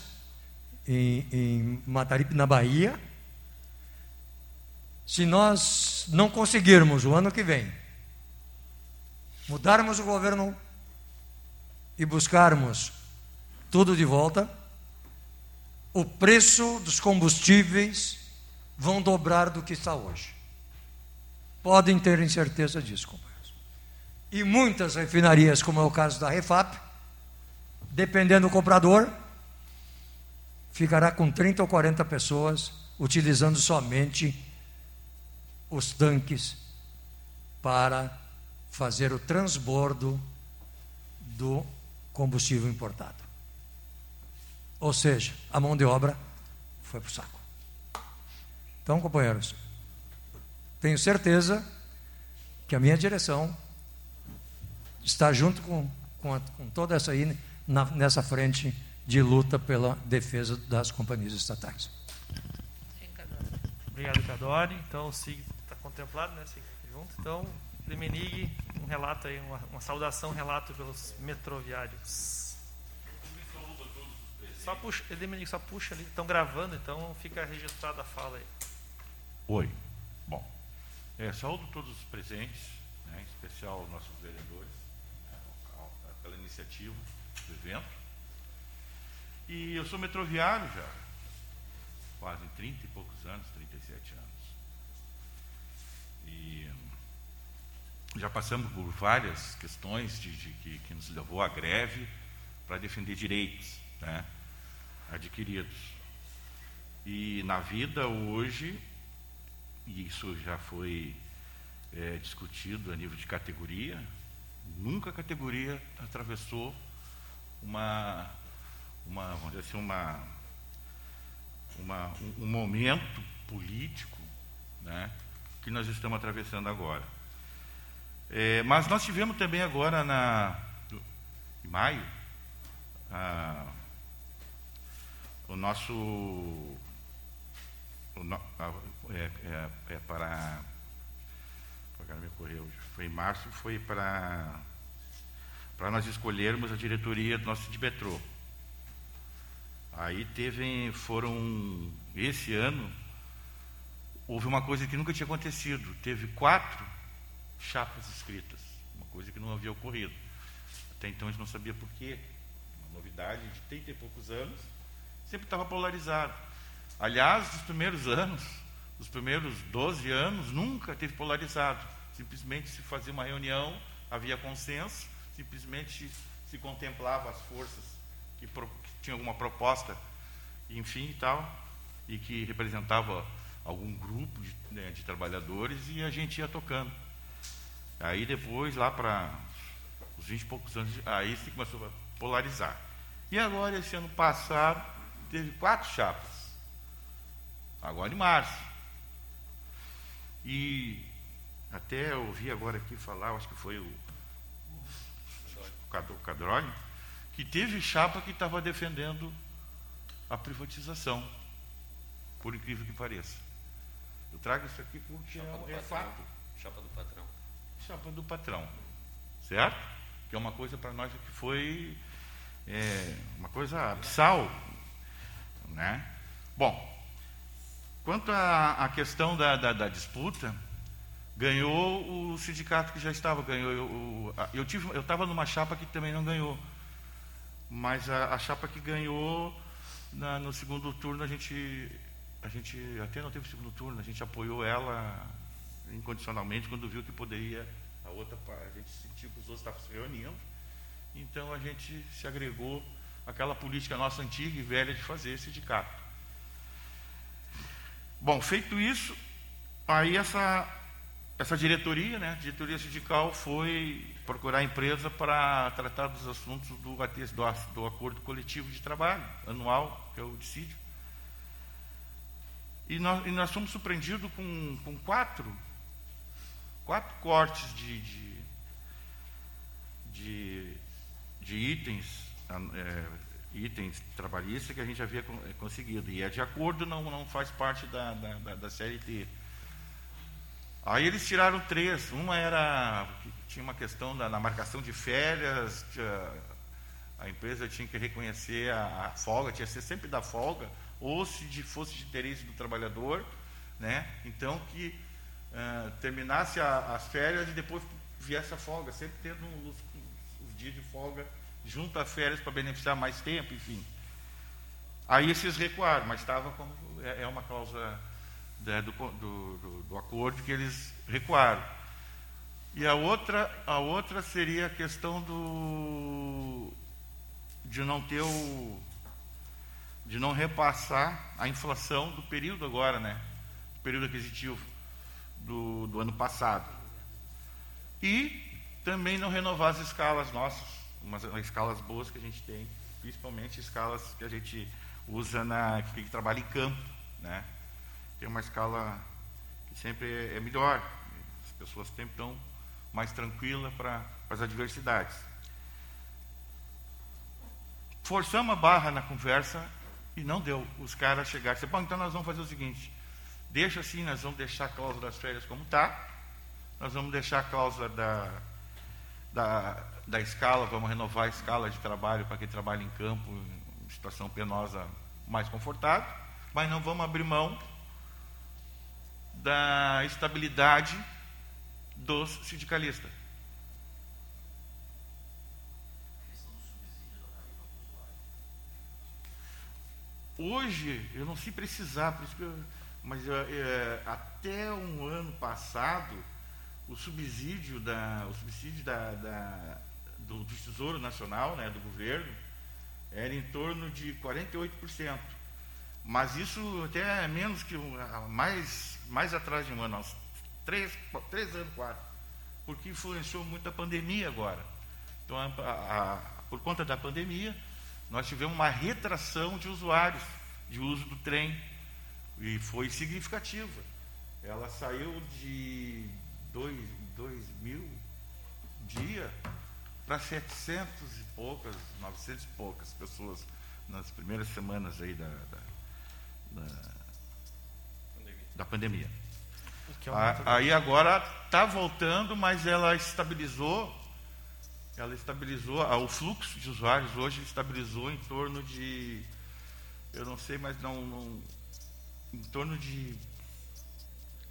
em, em Mataripe, na Bahia, se nós não conseguirmos o ano que vem mudarmos o governo e buscarmos tudo de volta, o preço dos combustíveis vão dobrar do que está hoje. Podem ter certeza disso, companheiros. E muitas refinarias, como é o caso da Refap, dependendo do comprador, ficará com 30 ou 40 pessoas utilizando somente os tanques para fazer o transbordo do combustível importado. Ou seja, a mão de obra foi para o saco. Então, companheiros, tenho certeza que a minha direção está junto com, com, a, com toda essa aí na, nessa frente de luta pela defesa das companhias estatais. Obrigado, Cadore. Então, o SIG está contemplado, né? SIG, junto. Então, Lemenig, um relato aí, uma, uma saudação, relato pelos metroviários. Só puxa, Domenico, só puxa ali, estão gravando, então fica registrada a fala aí. Oi. Bom, é, saúdo todos os presentes, né, em especial nossos vereadores, né, pela iniciativa do evento. E eu sou metroviário já, quase 30 e poucos anos, 37 anos. E já passamos por várias questões de, de que, que nos levou à greve para defender direitos. Né? adquiridos. E na vida hoje, e isso já foi é, discutido a nível de categoria, nunca a categoria atravessou uma, uma vamos dizer assim, uma, uma, um, um momento político né, que nós estamos atravessando agora. É, mas nós tivemos também agora, na, em maio, a, o nosso. O no, é, é, é para. Agora me ocorreu, foi em março, foi para. Para nós escolhermos a diretoria do nosso de metrô. Aí teve, foram, esse ano, houve uma coisa que nunca tinha acontecido. Teve quatro chapas escritas, uma coisa que não havia ocorrido. Até então a gente não sabia por quê. Uma novidade de 30 e poucos anos sempre estava polarizado. Aliás, nos primeiros anos, os primeiros 12 anos, nunca teve polarizado. Simplesmente se fazia uma reunião, havia consenso, simplesmente se contemplava as forças que, tinham alguma proposta, enfim e tal, e que representava algum grupo de, né, de trabalhadores e a gente ia tocando. Aí depois, lá para os 20 e poucos anos, aí se começou a polarizar. E agora, esse ano passado, teve quatro chapas. Agora em março. E até ouvi agora aqui falar, acho que foi o, o Cadrone, que teve chapa que estava defendendo a privatização, por incrível que pareça. Eu trago isso aqui porque Chapa do é, é patrão. fato. Chapa do patrão. Chapa do patrão. Certo? Que é uma coisa para nós que foi é, uma coisa abissal. Né? Bom, quanto à, à questão da, da, da disputa, ganhou o sindicato que já estava, ganhou. Eu, a- eu tive, eu estava numa chapa que também não ganhou. Mas a, a chapa que ganhou na- no segundo turno a gente, a gente até não teve segundo turno, a gente apoiou ela incondicionalmente quando viu que poderia a outra a gente sentiu que os outros estavam se reunindo. Então a gente se agregou àquela política nossa antiga e velha de fazer sindicato. Bom, feito isso, aí essa, essa diretoria, né, diretoria sindical, foi procurar a empresa para tratar dos assuntos do, do, do Acordo Coletivo de Trabalho Anual, que é o dissídio. E nós, e nós fomos surpreendidos com, com quatro, quatro cortes de, de, de, de itens, é, itens trabalhistas que a gente havia eh, conseguido. E é de acordo, não, não faz parte da, da, da CLT. Aí eles tiraram três. Uma era tinha uma questão da, na marcação de férias, tinha- a empresa tinha que reconhecer a, a folga, tinha que ser sempre da folga, ou se de, fosse de interesse do trabalhador, né? Então que ah, terminasse a- as férias e depois viesse a folga, sempre tendo os, os dias de folga junto a férias para beneficiar mais tempo, enfim. Aí esses recuaram, mas estava como é, é uma cláusula né, do, do, do- do acordo que eles recuaram. E a outra, a outra seria a questão do de não ter o de não repassar a inflação do período agora, né? Do período aquisitivo do, do ano passado. E também não renovar as escalas nossas, umas escalas boas que a gente tem, principalmente escalas que a gente usa na que trabalha em campo, né? Tem uma escala que sempre é, melhor, as pessoas sempre estão mais tranquilas para as adversidades. Forçamos a barra na conversa e não deu. Os caras chegaram e disseram, bom, então nós vamos fazer o seguinte, deixa assim, nós vamos deixar a cláusula das férias como está, nós vamos deixar a cláusula da, da, da escala, vamos renovar a escala de trabalho para quem trabalha em campo, em situação penosa mais confortável, mas não vamos abrir mão da estabilidade dos sindicalistas. Hoje, eu não sei precisar, por isso que eu- mas é, até um ano passado, o subsídio, da, o subsídio da, da- do, do Tesouro Nacional, né, do governo, era em torno de 48%. Mas isso até é menos que mais, mais atrás de um ano, uns três, três anos, quatro. Porque influenciou muito a pandemia agora. Então, a- a- por conta da pandemia, nós tivemos uma retração de usuários de uso do trem. E foi significativa. Ela saiu de 2 mil dia para 700 e poucas, 900 e poucas pessoas nas primeiras semanas aí da, da, da, da pandemia. É A- Aí agora está voltando, mas ela estabilizou. Ela estabilizou, ah, o fluxo de usuários hoje estabilizou em torno de, eu não sei, mas não, não em torno de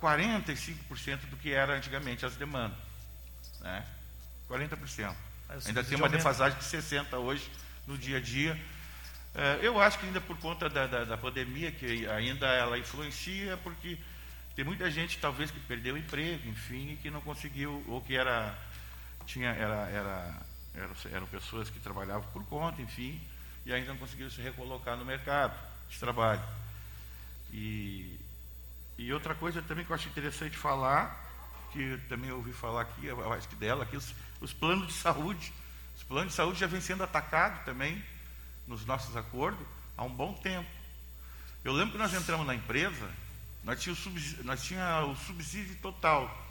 45% do que era antigamente as demandas. Né? 40%. Aí o Ainda tem uma defasagem de 60% hoje no dia a dia. É, eu acho que ainda por conta da, da, da pandemia, que ainda ela influencia, porque tem muita gente talvez que perdeu o emprego, enfim, e que não conseguiu, ou que era, tinha, era, era, eram, eram pessoas que trabalhavam por conta, enfim, e ainda não conseguiram se recolocar no mercado de trabalho. E, e outra coisa também que eu acho interessante falar, que também ouvi falar aqui, eu acho que dela, que os, os planos de saúde Os planos de saúde já vêm sendo atacados também nos nossos acordos há um bom tempo. Eu lembro que nós entramos na empresa, nós tínhamos o nós tinha o subsídio total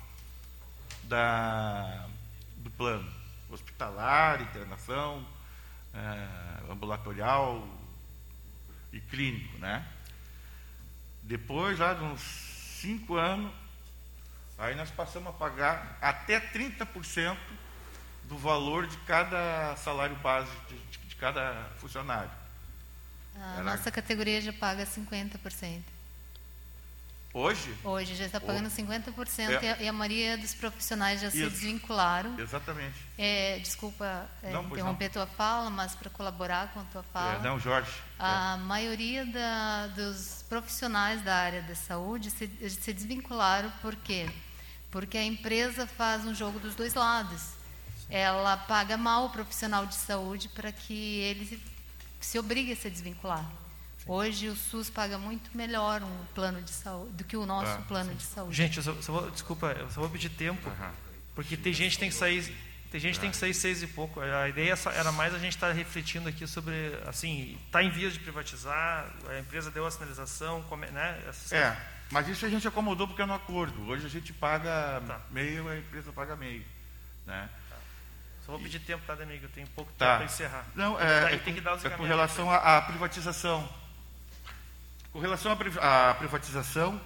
da, do plano hospitalar, internação, é, ambulatorial e clínico, né? Depois, lá de uns cinco anos, aí nós passamos a pagar até 30% do valor de cada salário base de, de cada funcionário. A Era- nossa categoria já paga 50%. Hoje, Hoje já está pagando 50% É. e, a, a maioria dos profissionais já se Isso. desvincularam. exatamente. É, desculpa é, Não, interromper tua fala, mas para colaborar com a tua fala. É, não, Jorge. A maioria da- dos profissionais da área da saúde se, se desvincularam por quê? Porque a empresa faz um jogo dos dois lados. Ela paga mal o profissional de saúde para que ele se, obrigue a se desvincular. Hoje o SUS paga muito melhor um plano de saúde do que o nosso Ah, plano de saúde. Gente, eu só, só vou, desculpa, eu só vou pedir tempo, Aham. porque tem gente que tem que sair, tem gente que tem que sair seis e pouco. A ideia era mais a gente estar refletindo aqui sobre, assim, está em vias de privatizar, a empresa deu a sinalização, come- né? É, mas isso a gente acomodou porque é no acordo. Hoje a gente paga Tá. meio, a empresa paga meio. Né? Só vou pedir tempo, tá, Domingo? Eu tenho pouco tempo Tá. para encerrar. Não, é, Tá, é tem com- que dar os é com relação à, privatização. Com relação à, priv- à privatização,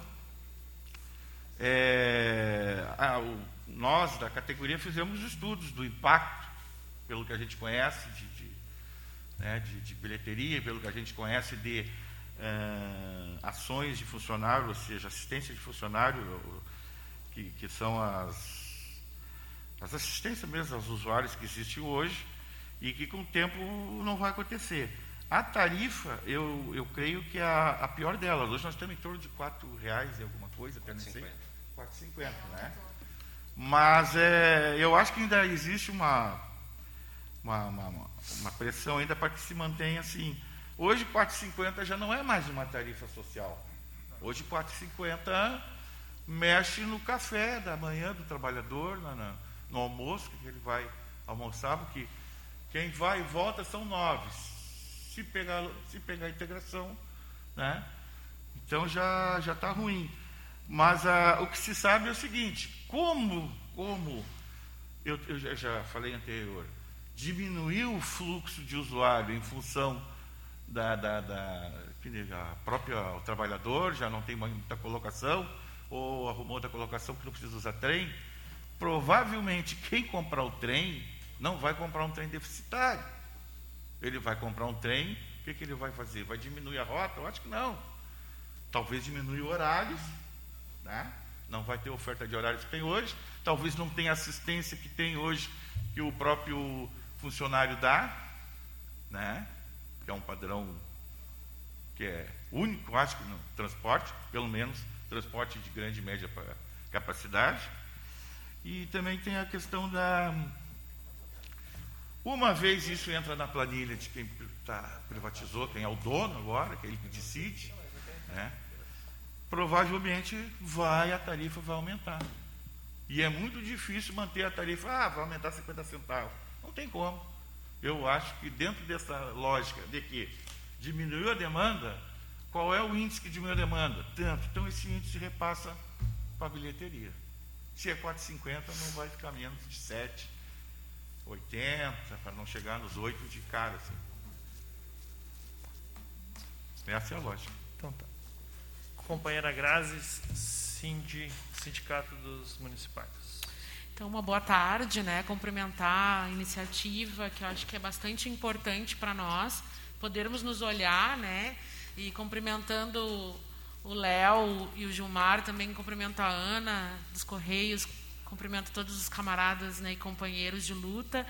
é, a- o- nós da categoria fizemos estudos do impacto, pelo que a gente conhece de, de, né, de- de bilheteria, pelo que a gente conhece de eh, ações de funcionário, ou seja, assistência de funcionário, que, que são as, as assistências mesmo aos usuários que existem hoje e que com o tempo não vai acontecer. A tarifa, eu, eu creio que é a, a pior delas. Hoje nós estamos em torno de 4 reais e alguma coisa, até não sei. 4,50, né? Mas é, eu acho que ainda existe uma, uma, uma, uma pressão ainda para que se mantenha assim. Hoje, 4,50 já não é mais uma tarifa social. Hoje, 4,50 mexe no café da manhã do trabalhador, na- na- no almoço que ele vai almoçar, porque quem vai e volta são nove. Se pegar, se pegar a integração, né? então já já está ruim. Mas ah, o que se sabe é o seguinte: como, como eu, eu já- falei anterior, diminuiu o fluxo de usuário em função da, da, da própria o trabalhador já não tem muita colocação ou arrumou outra colocação que não precisa usar trem. Provavelmente quem comprar o trem não vai comprar um trem deficitário. Ele vai comprar um trem, o que, que ele vai fazer? Vai diminuir a rota? Eu acho que não. Talvez diminui horários, né? não vai ter oferta de horários que tem hoje, talvez não tenha assistência que tem hoje que o próprio funcionário dá, né? que é um padrão que é único, acho que no transporte, pelo menos transporte de grande e média pa- capacidade. E também tem a questão da. Uma vez isso entra na planilha de quem tá, privatizou, quem é o dono agora, que é ele que decide, né? provavelmente vai, a tarifa vai aumentar. E é muito difícil manter a tarifa, ah, vai aumentar 50 centavos. Não tem como. Eu acho que dentro dessa lógica de que diminuiu a demanda, qual é o índice que diminuiu a demanda? Tanto. Então esse índice repassa para a bilheteria. Se é 4,50, não vai ficar menos de 7, 80, para não chegar nos 8 de cara. Assim. Essa é a lógica. Então tá. Companheira Grazi, Cindy, Sindicato dos Municipais. Então, uma boa tarde, né? Cumprimentar a iniciativa, que eu acho que é bastante importante para nós, podermos nos olhar, né? E cumprimentando o Léo e o Gilmar, também cumprimento a Ana dos Correios, cumprimento todos os camaradas né, e companheiros de luta.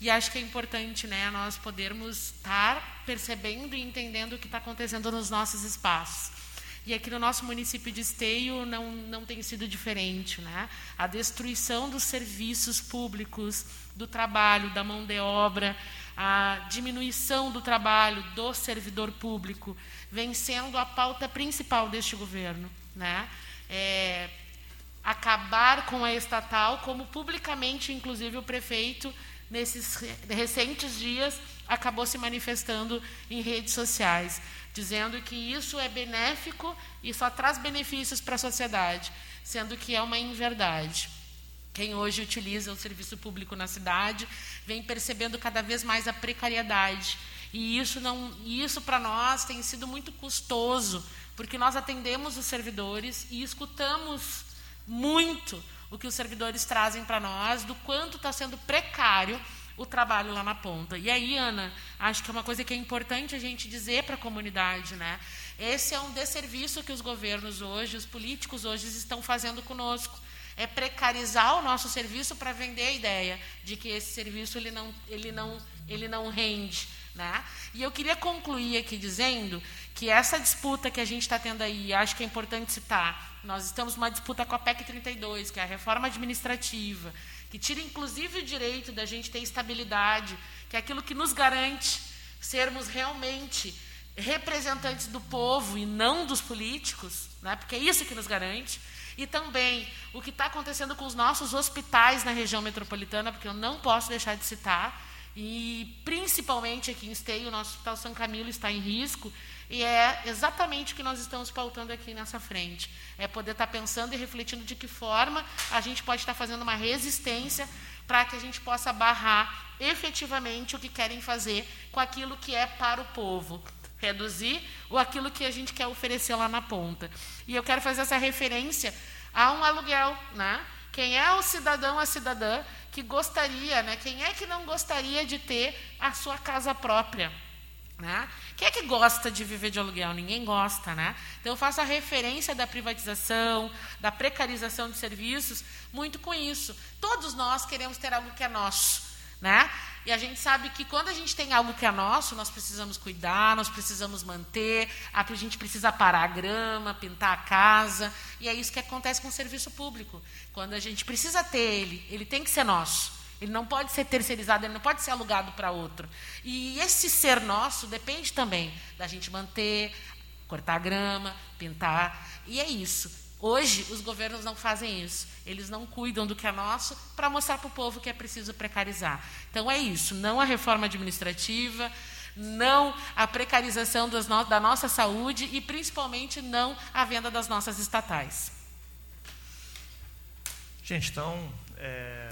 E acho que é importante né, nós podermos estar percebendo e entendendo o que está acontecendo nos nossos espaços. E aqui no nosso município de Esteio não, não tem sido diferente. Né? A destruição dos serviços públicos, do trabalho, da mão de obra, a diminuição do trabalho do servidor público vem sendo a pauta principal deste governo. Né? É, acabar com a estatal, como publicamente, inclusive, o prefeito nesses recentes dias, acabou se manifestando em redes sociais, dizendo que isso é benéfico e só traz benefícios para a sociedade, sendo que é uma inverdade. Quem hoje utiliza o serviço público na cidade vem percebendo cada vez mais a precariedade. E isso, não, isso para nós tem sido muito custoso, porque nós atendemos os servidores e escutamos muito o que os servidores trazem para nós, do quanto está sendo precário o trabalho lá na ponta. E aí, Ana, acho que é uma coisa que é importante a gente dizer para a comunidade, né? Esse é um desserviço que os governos hoje, os políticos hoje estão fazendo conosco. É precarizar o nosso serviço para vender a ideia de que esse serviço ele não, ele não, ele não rende. Né? E eu queria concluir aqui dizendo que essa disputa que a gente está tendo aí, acho que é importante citar, nós estamos numa disputa com a PEC 32, que é a reforma administrativa, que tira inclusive o direito da gente ter estabilidade, que é aquilo que nos garante sermos realmente representantes do povo e não dos políticos, né? porque é isso que nos garante. E também o que está acontecendo com os nossos hospitais na região metropolitana, porque eu não posso deixar de citar, e principalmente aqui em Esteio, o nosso Hospital São Camilo está em risco, e é exatamente o que nós estamos pautando aqui nessa frente. É poder estar pensando e refletindo de que forma a gente pode estar fazendo uma resistência para que a gente possa barrar efetivamente o que querem fazer com aquilo que é para o povo. Reduzir ou aquilo que a gente quer oferecer lá na ponta. E eu quero fazer essa referência a um aluguel. Né? Quem é o cidadão, a cidadã que gostaria, né? quem é que não gostaria de ter a sua casa própria? Né? Quem é que gosta de viver de aluguel? Ninguém gosta, né? Então eu faço a referência da privatização, da precarização de serviços, muito com isso. Todos nós queremos ter algo que é nosso, né? E a gente sabe que quando a gente tem algo que é nosso, nós precisamos cuidar, nós precisamos manter, a gente precisa parar a grama, pintar a casa, e é isso que acontece com o serviço público. Quando a gente precisa ter ele, ele tem que ser nosso. Ele não pode ser terceirizado, ele não pode ser alugado para outro. E esse ser nosso depende também da gente manter, cortar a grama, pintar. E é isso. Hoje, os governos não fazem isso. Eles não cuidam do que é nosso para mostrar para o povo que é preciso precarizar. Então, é isso. Não a reforma administrativa, não a precarização no da nossa saúde e, principalmente, não a venda das nossas estatais. Gente, então, é,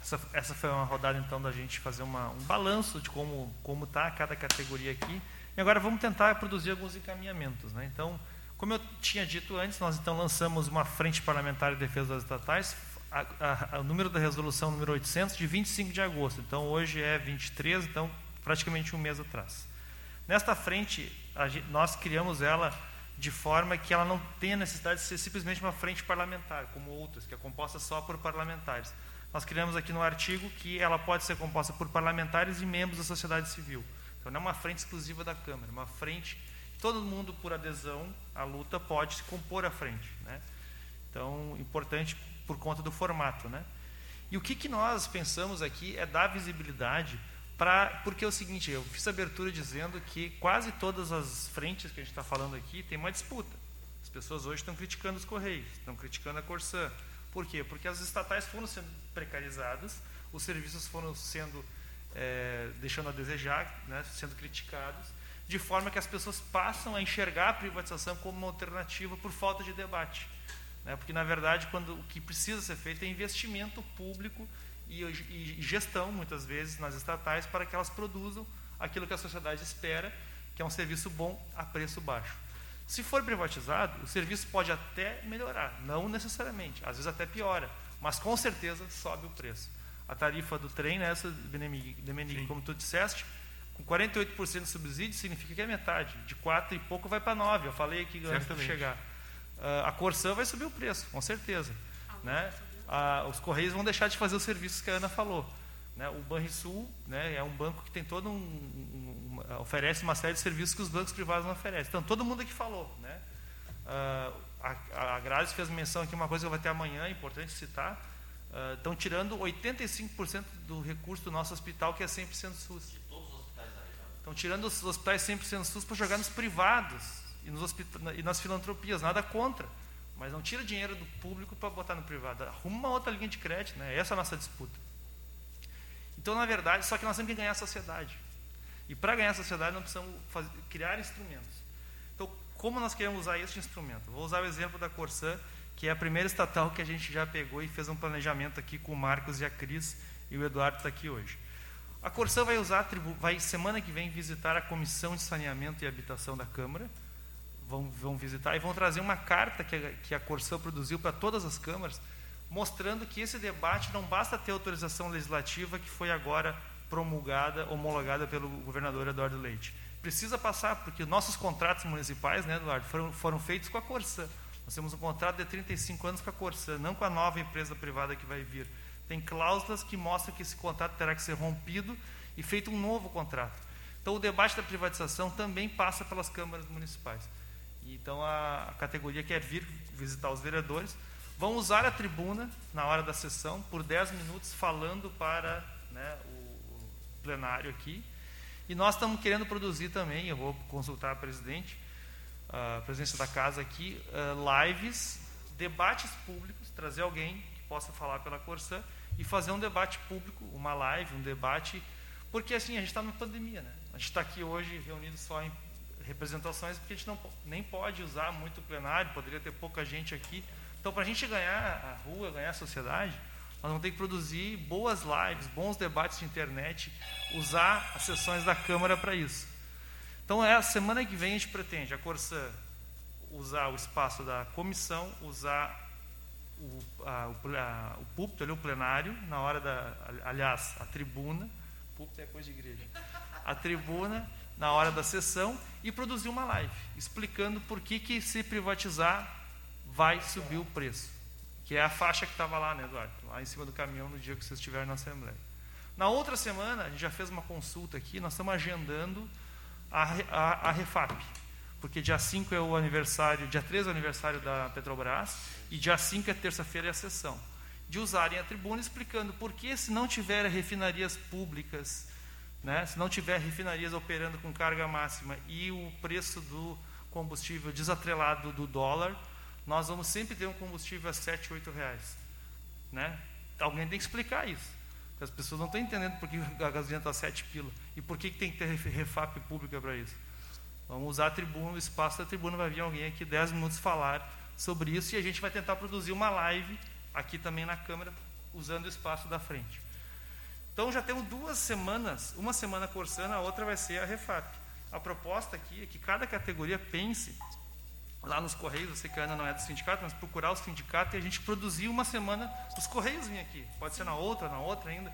essa, essa foi uma rodada então da gente fazer uma, um balanço de como está cada categoria aqui. E agora vamos tentar produzir alguns encaminhamentos, né? Então, como eu tinha dito antes, nós então lançamos uma frente parlamentar de defesa das estatais, a, a, a, o número da resolução número 800 de 25 de agosto. Então hoje é 23, então praticamente um mês atrás. Nesta frente, nós criamos ela de forma que ela não tenha necessidade de ser simplesmente uma frente parlamentar, como outras, que é composta só por parlamentares. Nós criamos aqui no artigo que ela pode ser composta por parlamentares e membros da sociedade civil. Então não é uma frente exclusiva da Câmara, é uma frente todo mundo por adesão à luta pode se compor à frente, né? Então importante por conta do formato, né? E o que, que nós pensamos aqui é dar visibilidade para porque é o seguinte, eu fiz a abertura dizendo que quase todas as frentes que a gente está falando aqui tem uma disputa. As pessoas hoje estão criticando os correios, estão criticando a Corsã, por quê? Porque as estatais foram sendo precarizadas, os serviços foram sendo é, deixando a desejar, né, sendo criticados, de forma que as pessoas passam a enxergar a privatização como uma alternativa por falta de debate. Né, porque, na verdade, quando o que precisa ser feito é investimento público e, e gestão, muitas vezes, nas estatais, para que elas produzam aquilo que a sociedade espera, que é um serviço bom a preço baixo. Se for privatizado, o serviço pode até melhorar, não necessariamente, às vezes até piora, mas com certeza sobe o preço. A tarifa do trem, nessa, Demenig, como tu disseste, com 48% de subsídio, significa que é metade. De 4 e pouco vai para 9. Eu falei aqui antes de chegar. Uh, a Corsã vai subir o preço, com certeza. né? Uh, os Correios vão deixar de fazer os serviços que a Ana falou. Né? O Banrisul né, é um banco que tem todo um, um, um, oferece uma série de serviços que os bancos privados não oferecem. Então, todo mundo aqui falou. Né? Uh, a, a Grazi fez menção aqui, uma coisa que vai ter amanhã, é importante citar. Uh, estão tirando 85% do recurso do nosso hospital, que é 100% SUS. Estão tirando os hospitais 100% SUS para jogar nos privados e, nos e nas filantropias, nada contra. Mas não tira dinheiro do público para botar no privado. Arruma uma outra linha de crédito, né? essa é a nossa disputa. Então, na verdade, só que nós temos que ganhar a sociedade. E para ganhar a sociedade, nós precisamos fazer, criar instrumentos. Então, como nós queremos usar este instrumento? Vou usar o exemplo da Corsã, que é a primeira estatal que a gente já pegou e fez um planejamento aqui com o Marcos e a Cris, e o Eduardo está aqui hoje. A Corsã vai usar, vai semana que vem visitar a Comissão de Saneamento e Habitação da Câmara, vão, vão visitar e vão trazer uma carta que a, que a Corsã produziu para todas as câmaras, mostrando que esse debate não basta ter autorização legislativa que foi agora promulgada, homologada pelo governador Eduardo Leite. Precisa passar, porque nossos contratos municipais, né, Eduardo, foram, foram feitos com a Corsã. Nós temos um contrato de 35 anos com a Corsã, não com a nova empresa privada que vai vir. Tem cláusulas que mostram que esse contrato terá que ser rompido e feito um novo contrato. Então, o debate da privatização também passa pelas câmaras municipais. Então, a, categoria quer vir visitar os vereadores, vão usar a tribuna na hora da sessão por 10 minutos falando para né, o, o plenário aqui. E nós estamos querendo produzir também, eu vou consultar a presidente, a presidência da casa aqui, uh, lives, debates públicos, trazer alguém que possa falar pela Corsã e fazer um debate público, uma live, um debate, porque assim, a gente está numa pandemia, né? A gente está aqui hoje reunido só em representações, porque a gente não, nem pode usar muito o plenário, poderia ter pouca gente aqui. Então, para a gente ganhar a rua, ganhar a sociedade, nós vamos ter que produzir boas lives, bons debates de internet, usar as sessões da Câmara para isso. Então, é a semana que vem a gente pretende, a Corsã, usar o espaço da comissão, usar o, a, o, a, o púlpito, ali, o plenário, na hora da. Aliás, a tribuna. Púlpito é coisa de igreja. A tribuna, na hora da sessão, e produzir uma live, explicando por que, que se privatizar vai subir o preço. Que é a faixa que estava lá, né, Eduardo? Lá em cima do caminhão no dia que vocês estiveram na Assembleia. Na outra semana, a gente já fez uma consulta aqui, nós estamos agendando a, a, a Refap porque dia 5 é o aniversário, dia 3 é o aniversário da Petrobras, e dia 5 é terça-feira é a sessão. De usarem a tribuna explicando por que, se não tiver refinarias públicas, né, se não tiver refinarias operando com carga máxima e o preço do combustível desatrelado do dólar, nós vamos sempre ter um combustível a 7, 8 reais. Né? Alguém tem que explicar isso. As pessoas não estão entendendo por que a gasolina está 7 pila. E por que, que tem que ter refap pública para isso. Vamos usar a tribuna, o espaço da tribuna, vai vir alguém aqui 10 minutos falar sobre isso e a gente vai tentar produzir uma live aqui também na Câmara, usando o espaço da frente. Então já temos duas semanas, uma semana Corsana, a outra vai ser a Refap. A proposta aqui é que cada categoria pense lá nos Correios, eu sei que a Ana não é do sindicato, mas procurar o sindicato e a gente produzir uma semana, os Correios vir aqui, pode ser na outra, na outra ainda,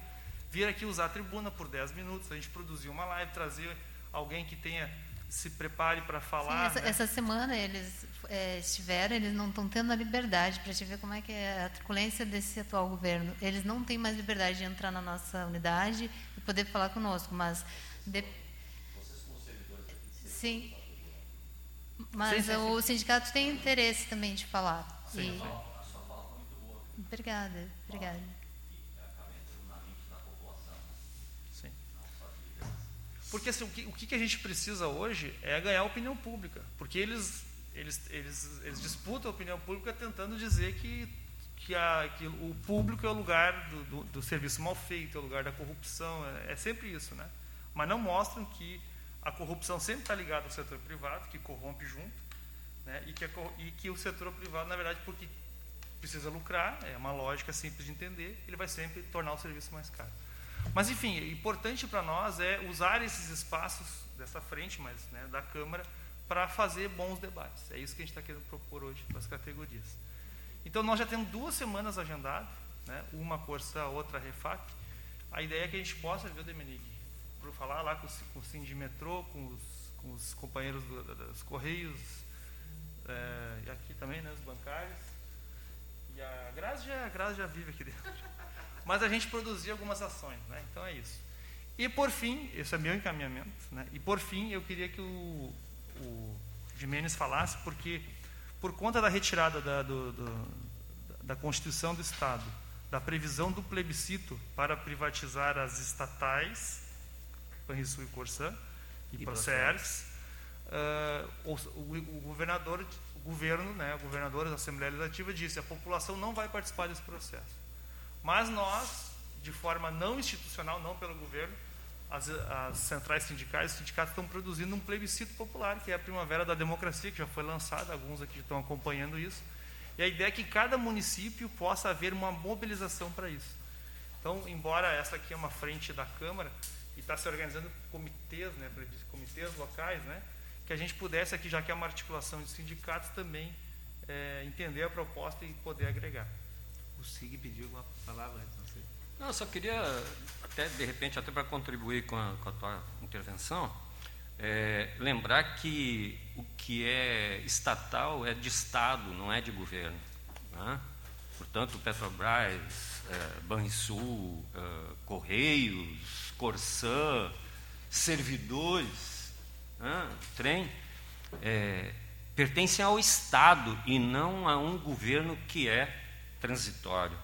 vir aqui usar a tribuna por 10 minutos, a gente produzir uma live, trazer alguém que tenha se prepare para falar. Sim, essa, né? essa, semana eles é, estiveram, eles não estão tendo a liberdade para te ver como é que é a truculência desse atual governo. Eles não têm mais liberdade de entrar na nossa unidade e poder falar conosco, mas de... sim, mas sim, sim, o sindicato tem interesse também de falar. Sim, e... sim. Obrigada, obrigada. Porque assim, o, que, o que a gente precisa hoje é ganhar a opinião pública. Porque eles, eles, eles, eles disputam a opinião pública tentando dizer que, que, a, que o público é o lugar do, do, do serviço mal feito, é o lugar da corrupção. É, é sempre isso. Né? Mas não mostram que a corrupção sempre está ligada ao setor privado, que corrompe junto. Né? E, que a, e que o setor privado, na verdade, porque precisa lucrar, é uma lógica simples de entender, ele vai sempre tornar o serviço mais caro. Mas, enfim, importante para nós é usar esses espaços dessa frente, mas né, da Câmara, para fazer bons debates. É isso que a gente está querendo propor hoje para as categorias. Então, nós já temos duas semanas agendadas, né, uma Corsa, outra Refap. A ideia é que a gente possa, viu, Demenigue, por falar lá com, com o Sindimetrô, com os, com os companheiros do, dos Correios, é, e aqui também, né, os bancários. E a Grazi já, já vive aqui dentro mas a gente produzia algumas ações. Né? Então é isso. E por fim, esse é meu encaminhamento, né? e por fim eu queria que o, o Jimenez falasse, porque por conta da retirada da, do, do, da Constituição do Estado, da previsão do plebiscito para privatizar as estatais, Banrisul e Corsã, e, e Proceres, uh, o, o, o, governador, o governo, né, o governador da Assembleia Legislativa disse a população não vai participar desse processo. Mas nós, de forma não institucional, não pelo governo, as, as centrais sindicais, os sindicatos estão produzindo um plebiscito popular, que é a Primavera da Democracia, que já foi lançada, alguns aqui estão acompanhando isso. E a ideia é que cada município possa haver uma mobilização para isso. Então, embora essa aqui é uma frente da Câmara, e está se organizando comitês, né, comitês locais, né, que a gente pudesse aqui, já que é uma articulação de sindicatos, também é, entender a proposta e poder agregar. O SIG pediu uma palavra antes, não sei. Não, só queria, até de repente, até para contribuir com a, com a tua intervenção, é, lembrar que o que é estatal é de Estado, não é de governo. Né? Portanto, Petrobras, é, Banrisul, é, Correios, Corsã, servidores, né? trem, é, pertencem ao Estado e não a um governo que é transitório.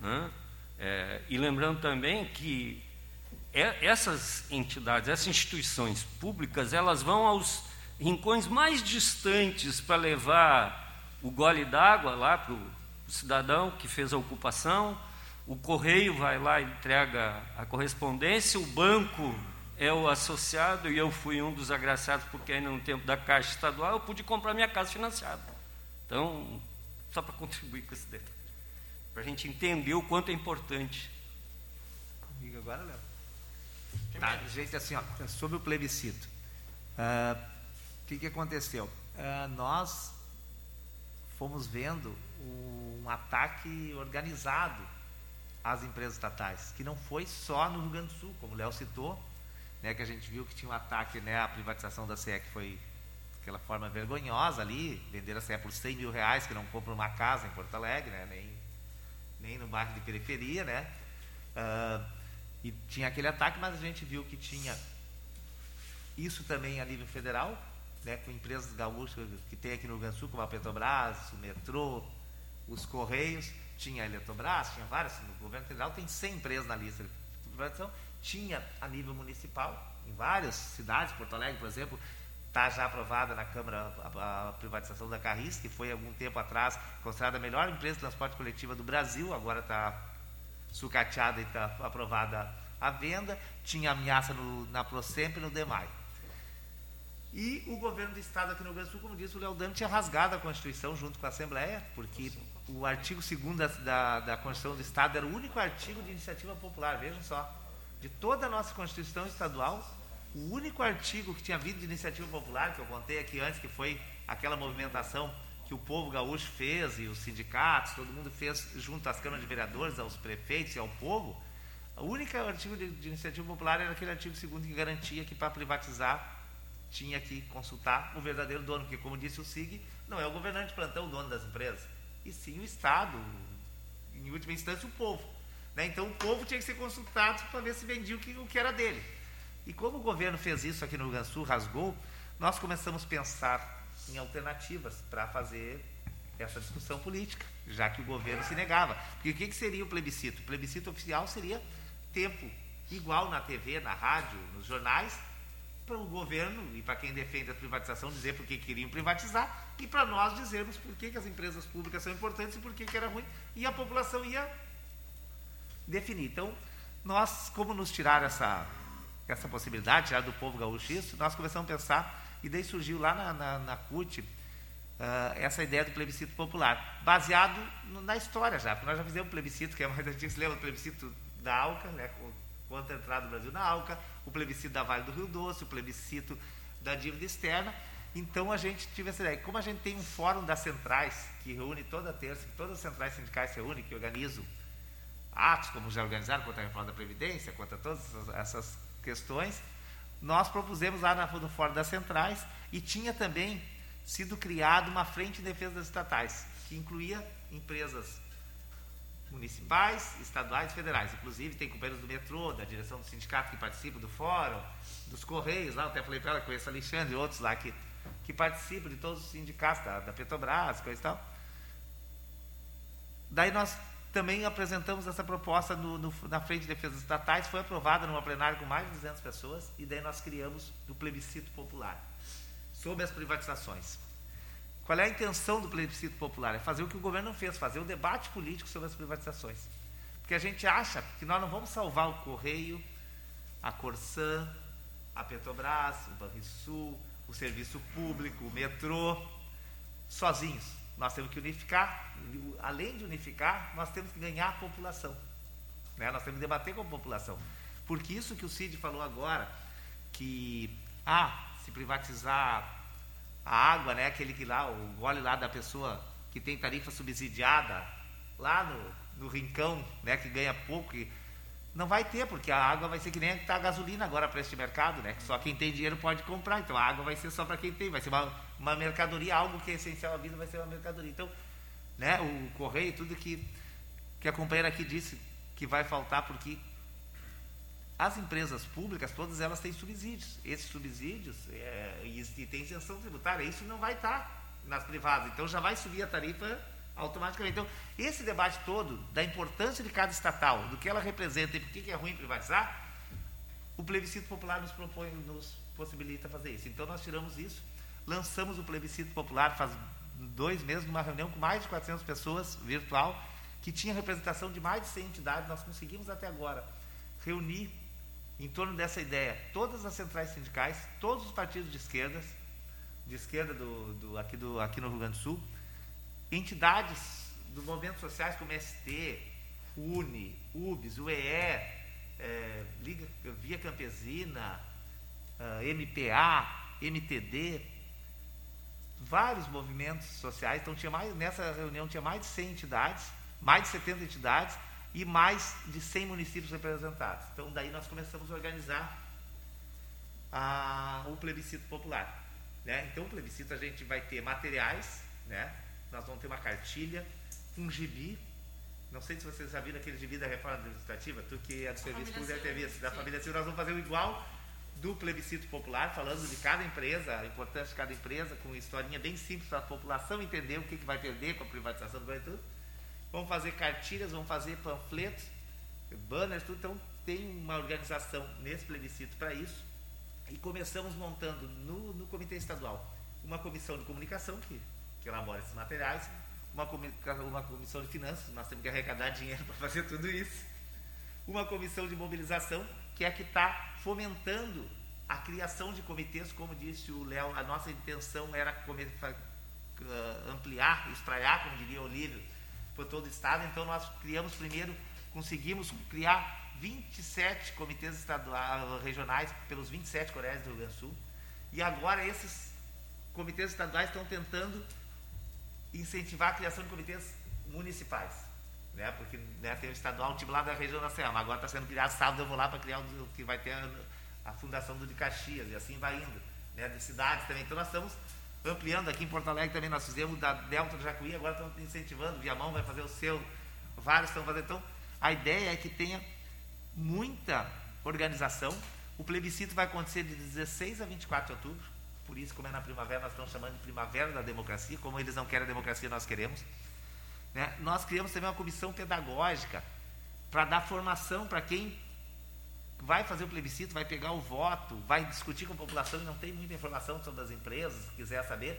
Né? É, e lembrando também que é, essas entidades, essas instituições públicas, elas vão aos rincões mais distantes para levar o gole d'água lá para o cidadão que fez a ocupação, o correio vai lá e entrega a correspondência, o banco é o associado, e eu fui um dos agraciados, porque ainda no tempo da Caixa Estadual eu pude comprar minha casa financiada. Então, só para contribuir com esse detalhe, para a gente entender o quanto é importante. Comigo agora, Léo? Tá, gente, assim, ó, sobre o plebiscito. Ah, o uh, que, que aconteceu? Uh, nós fomos vendo um ataque organizado às empresas estatais, que não foi só no Rio Grande do Sul, como o Léo citou, né, que a gente viu que tinha um ataque né, à privatização da CE, que foi aquela forma vergonhosa ali, vender a CE por 100 mil reais, que não compra uma casa em Porto Alegre, né, nem, nem no bairro de periferia, né? Uh, e tinha aquele ataque, mas a gente viu que tinha isso também a nível federal, né, com empresas gaúchas que tem aqui no Rio Grande do Sul, como a Petrobras, o metrô, os Correios, tinha a Eletrobras, tinha várias, no governo federal tem 100 empresas na lista de privatização, tinha a nível municipal, em várias cidades, Porto Alegre, por exemplo, está já aprovada na Câmara a, a, privatização da Carris, que foi algum tempo atrás considerada a melhor empresa de transporte coletivo do Brasil, agora está sucateada e está aprovada a venda, tinha ameaça no, na Procemp e no DEMAI. E o governo do Estado aqui no Rio Grande do Sul, como disse o Léo Dano, tinha rasgado a Constituição junto com a Assembleia, porque o artigo 2 da, da, da Constituição do Estado era o único artigo de iniciativa popular, vejam só. De toda a nossa Constituição estadual, o único artigo que tinha havido de iniciativa popular, que eu contei aqui antes, que foi aquela movimentação que o povo gaúcho fez e os sindicatos, todo mundo fez junto às câmaras de vereadores, aos prefeitos e ao povo, o único artigo de, de iniciativa popular era aquele artigo 2 que garantia que para privatizar tinha que consultar o verdadeiro dono, porque, como disse o SIG, não é o governante plantão o dono das empresas, e sim o Estado, em última instância, o povo. Né? Então, o povo tinha que ser consultado para ver se vendia o que, o que era dele. E como o governo fez isso aqui no Rio Grande do Sul, rasgou, nós começamos a pensar em alternativas para fazer essa discussão política, já que o governo se negava. Porque o que, seria o plebiscito? O plebiscito oficial seria tempo igual na TV, na rádio, nos jornais, para o governo e para quem defende a privatização dizer por que queriam privatizar e para nós dizermos por que, que as empresas públicas são importantes e por que, que era ruim e a população ia definir. Então, nós, como nos tirar essa, essa possibilidade, tirar do povo gaúcho isso, nós começamos a pensar e daí surgiu lá na, na, na CUT uh, essa ideia do plebiscito popular, baseado no, na história já, porque nós já fizemos plebiscito, que é mais antigo, se lembra do plebiscito da ALCA, né, contra a entrada do Brasil na ALCA, o plebiscito da Vale do Rio Doce, o plebiscito da dívida externa. Então a gente tive essa ideia. Como a gente tem um fórum das centrais, que reúne toda terça, que todas as centrais sindicais se reúnem, que organizam atos, como já organizaram contra a reforma da Previdência, contra todas essas questões, nós propusemos lá no Fórum das Centrais e tinha também sido criada uma frente de defesa das estatais, que incluía empresas municipais, estaduais e federais. Inclusive, tem companheiros do metrô, da direção do sindicato que participam do fórum, dos Correios, lá, até falei para ela, conheço Alexandre e outros lá que, que participam de todos os sindicatos, da, da Petrobras, coisa e tal. Daí nós também apresentamos essa proposta no, no, na Frente de Defesa Estatais, foi aprovada numa plenária com mais de 200 pessoas, e daí nós criamos o plebiscito popular sobre as privatizações. Qual é a intenção do plebiscito popular? É fazer o que o governo não fez, fazer o um debate político sobre as privatizações. Porque a gente acha que nós não vamos salvar o Correio, a Corsã, a Petrobras, o Banrisul, o serviço público, o metrô, sozinhos. Nós temos que unificar. Além de unificar, nós temos que ganhar a população. Né? Nós temos que debater com a população. Porque isso que o Cid falou agora, que ah, se privatizar a água, né, aquele que lá, o gole lá da pessoa que tem tarifa subsidiada, lá no, no rincão, né, que ganha pouco, não vai ter, porque a água vai ser que nem está a gasolina agora para este mercado, né? Que só quem tem dinheiro pode comprar. Então a água vai ser só para quem tem, vai ser uma, uma mercadoria, algo que é essencial à vida vai ser uma mercadoria. Então, né, o correio, tudo que, que a companheira aqui disse que vai faltar, porque as empresas públicas, todas elas têm subsídios. Esses subsídios é, e, e tem isenção tributária, isso não vai estar nas privadas. Então já vai subir a tarifa automaticamente. Então, esse debate todo da importância de cada estatal, do que ela representa e por que é ruim privatizar, o plebiscito popular nos propõe, nos possibilita fazer isso. Então, nós tiramos isso, lançamos o plebiscito popular faz dois meses, numa reunião com mais de 400 pessoas, virtual, que tinha representação de mais de 100 entidades. Nós conseguimos até agora reunir em torno dessa ideia todas as centrais sindicais, todos os partidos de esquerdas, de esquerda do, do, aqui, do, aqui no Rio Grande do Sul, entidades dos movimentos sociais como ST, UNE, UBS, UEE, é, Liga Via Campesina, uh, MPA, MTD, vários movimentos sociais. Então tinha mais, nessa reunião tinha mais de 100 entidades, mais de 70 entidades, e mais de 100 municípios representados. Então, daí nós começamos a organizar a, o plebiscito popular. Né? Então, o plebiscito a gente vai ter materiais, né? Nós vamos ter uma cartilha, um gibi. Não sei se vocês já viram aquele gibi da reforma administrativa, tu que é do serviço público deve ter visto, da família Silva, nós vamos fazer o igual do plebiscito popular, falando de cada empresa, a importância de cada empresa, com historinha bem simples para a população entender o que, que vai perder com a privatização do Banco tudo. Vamos fazer cartilhas, vamos fazer panfletos, banners, tudo. Então, tem uma organização nesse plebiscito para isso. E começamos montando no, no Comitê Estadual uma comissão de comunicação que, que elabora esses materiais, uma, uma comissão de finanças, nós temos que arrecadar dinheiro [LAUGHS] para fazer tudo isso, uma comissão de mobilização, que é a que está fomentando a criação de comitês, como disse o Léo, a nossa intenção era ampliar, espraiar, como diria o Olívio, por todo o estado. Então nós criamos primeiro, conseguimos criar 27 comitês estaduais, regionais pelos 27 colégios do Rio Grande do Sul. E agora esses comitês estaduais estão tentando incentivar a criação de comitês municipais. Né? Porque né, tem o estadual, time lá da região da Serra, mas agora está sendo criado sábado, eu vou lá para criar o que vai ter a, a, fundação do de Caxias, e assim vai indo. Né? De cidades também. Então nós estamos ampliando aqui em Porto Alegre também nós fizemos da Delta do Jacuí, agora estamos incentivando, Viamão vai fazer o seu, vários estão fazendo. Então, a ideia é que tenha muita organização. O plebiscito vai acontecer de 16 a 24 de outubro, por isso, como é na primavera, nós estamos chamando de primavera da democracia, como eles não querem a democracia, nós queremos. Né? Nós criamos também uma comissão pedagógica para dar formação para quem vai fazer o plebiscito, vai pegar o voto, vai discutir com a população e não tem muita informação sobre as empresas, se quiser saber.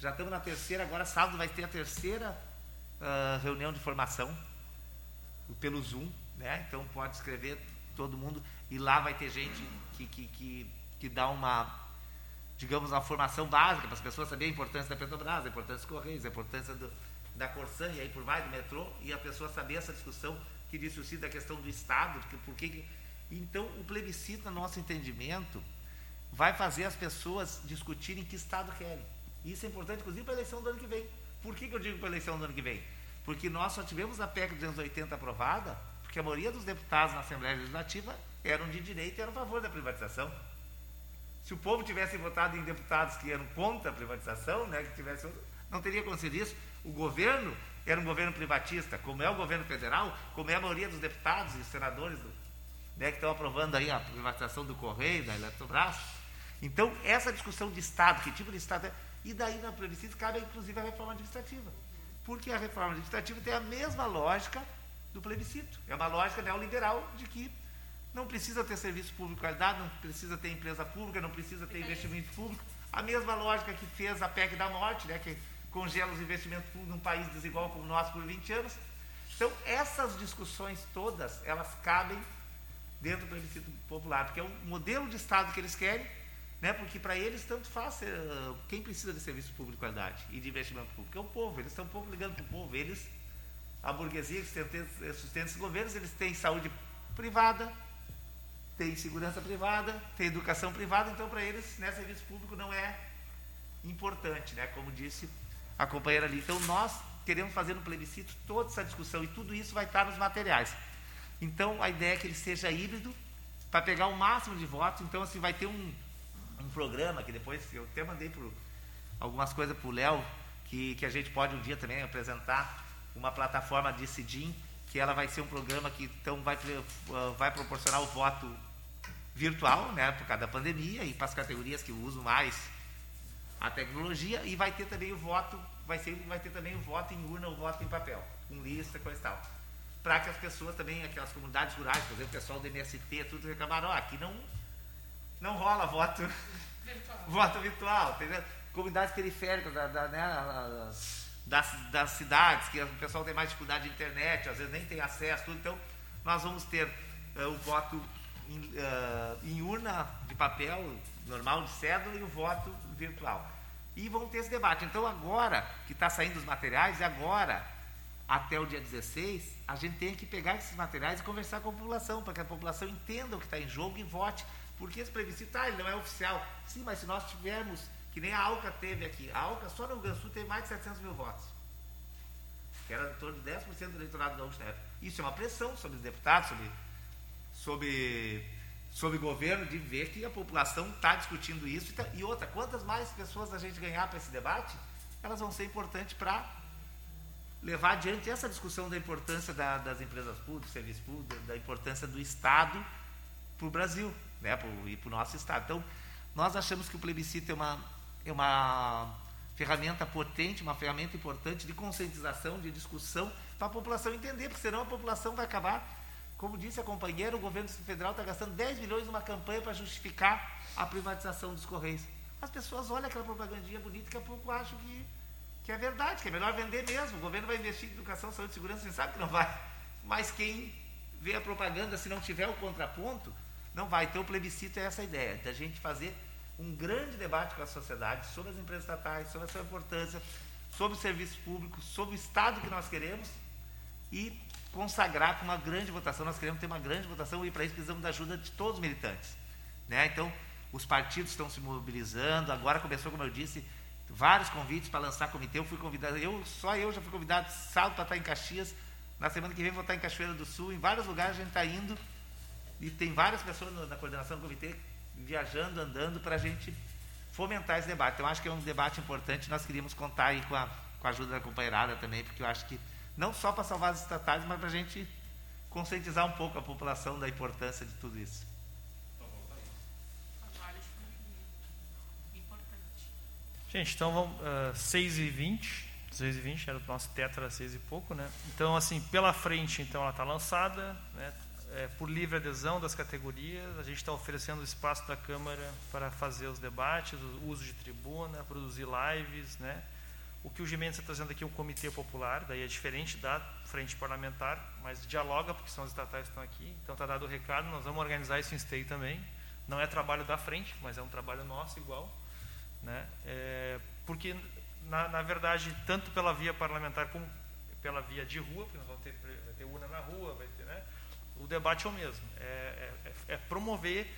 Já estamos na terceira, agora sábado vai ter a terceira uh, reunião de formação pelo Zoom, né? Então pode escrever todo mundo e lá vai ter gente que, que, que, que dá uma, digamos, uma formação básica para as pessoas saberem a importância da Petrobras, a importância dos Correios, a importância do, da Corsan e aí por mais do metrô, e a pessoa saber essa discussão que disse o Cid da questão do Estado, que, por que então, o plebiscito, no nosso entendimento, vai fazer as pessoas discutirem que Estado querem. Isso é importante, inclusive, para a eleição do ano que vem. Por que, que eu digo para a eleição do ano que vem? Porque nós só tivemos a PEC 280 aprovada porque a maioria dos deputados na Assembleia Legislativa eram de direita e eram a favor da privatização. Se o povo tivesse votado em deputados que eram contra a privatização, né, que tivesse, não teria acontecido isso. O governo era um governo privatista, como é o governo federal, como é a maioria dos deputados e senadores do, né, que estão aprovando aí a privatização do Correio, da Eletrobras. Então, essa discussão de Estado, que tipo de Estado é, e daí na plebiscito cabe inclusive a reforma administrativa. Porque a reforma administrativa tem a mesma lógica do plebiscito. É uma lógica neoliberal de que não precisa ter serviço público de qualidade, não precisa ter empresa pública, não precisa ter investimento público. A mesma lógica que fez a PEC da morte, né, que congela os investimentos públicos num país desigual como o nosso por 20 anos. Então, essas discussões todas, elas cabem dentro do plebiscito popular, porque é o modelo de Estado que eles querem, né? porque para eles tanto faz uh, quem precisa de serviço público de qualidade e de investimento público, é o povo, eles estão um pouco ligando para o povo, eles, a burguesia que sustenta, sustenta esses governos, eles têm saúde privada, tem segurança privada, tem educação privada, então para eles, né, serviço público não é importante, né, como disse a companheira ali. Então nós queremos fazer no plebiscito toda essa discussão e tudo isso vai estar nos materiais. Então a ideia é que ele seja híbrido para pegar o máximo de votos. Então assim vai ter um, um programa que depois eu até mandei pro, algumas coisas para o Léo que, que a gente pode um dia também apresentar uma plataforma de Cidim que ela vai ser um programa que então vai, vai proporcionar o voto virtual, né, por causa da pandemia e para as categorias que usam mais a tecnologia e vai ter também o voto, vai, ser, vai ter também o voto em urna, o voto em papel, com lista, coisa e tal. Para que as pessoas também, aquelas comunidades rurais, por exemplo, o pessoal do MST, tudo reclamaram, ó, aqui não, não rola voto virtual, [LAUGHS] voto virtual entendeu? Comunidades periféricas da, da, né, das, das cidades, que o pessoal tem mais dificuldade de internet, às vezes nem tem acesso, tudo, então nós vamos ter uh, o voto em, uh, em urna de papel, normal de cédula, e o voto virtual. E vão ter esse debate. Então, agora que está saindo os materiais, e agora, até o dia 16, a gente tem que pegar esses materiais e conversar com a população, para que a população entenda o que está em jogo e vote. Porque esse plebiscito, ah, ele não é oficial. Sim, mas se nós tivermos, que nem a ALCA teve aqui, a ALCA só no Rio Grande do Sul teve mais de 700 mil votos. Que era em torno de 10% do eleitorado gaúcho na. Isso é uma pressão sobre os deputados, sobre, sobre sobre governo de ver que a população está discutindo isso. E outra, quantas mais pessoas a gente ganhar para esse debate, elas vão ser importantes para levar adiante essa discussão da importância da, das empresas públicas, do serviço público, da importância do Estado para o Brasil né, pro, e para o nosso Estado. Então, nós achamos que o plebiscito é uma, é uma ferramenta potente, uma ferramenta importante de conscientização, de discussão, para a população entender, porque senão a população vai acabar como disse a companheira, o governo federal está gastando 10 milhões numa campanha para justificar a privatização dos Correios. As pessoas olham aquela propagandinha bonita e daqui a pouco acham que, que é verdade, que é melhor vender mesmo. O governo vai investir em educação, saúde e segurança, você sabe que não vai. Mas quem vê a propaganda, se não tiver o contraponto, não vai. Então o plebiscito é essa ideia, da gente fazer um grande debate com a sociedade sobre as empresas estatais, sobre a sua importância, sobre o serviço público, sobre o Estado que nós queremos e consagrar com uma grande votação. Nós queremos ter uma grande votação e para isso precisamos da ajuda de todos os militantes. Né? Então, os partidos estão se mobilizando. Agora começou, como eu disse, vários convites para lançar comitê. Eu fui convidado, eu só eu já fui convidado sábado para estar em Caxias. Na semana que vem vou estar em Cachoeira do Sul. Em vários lugares a gente está indo e tem várias pessoas na coordenação do comitê viajando, andando para a gente fomentar esse debate. Então, acho que é um debate importante. Nós queríamos contar aí com a, com a ajuda da companheirada também, porque eu acho que não só para salvar as estatais, mas para a gente conscientizar um pouco a população da importância de tudo isso. Gente, então vamos uh, 6 e 20 6 e 20 era o nosso tetra 6 e pouco, né? Então, assim, pela frente, então ela está lançada, né? É, por livre adesão das categorias, a gente está oferecendo o espaço da Câmara para fazer os debates, o uso de tribuna, produzir lives, né? O que o Gimenez está trazendo aqui é um comitê popular, daí é diferente da frente parlamentar, mas dialoga, porque são os estatais que estão aqui. Então está dado o recado, nós vamos organizar isso em esteio também. Não é trabalho da frente, mas é um trabalho nosso igual. Né? É, porque, na, na, verdade, tanto pela via parlamentar como pela via de rua, porque nós vamos ter, vai ter urna na rua, vai ter, né? o debate é o mesmo. É, é, é, é promover,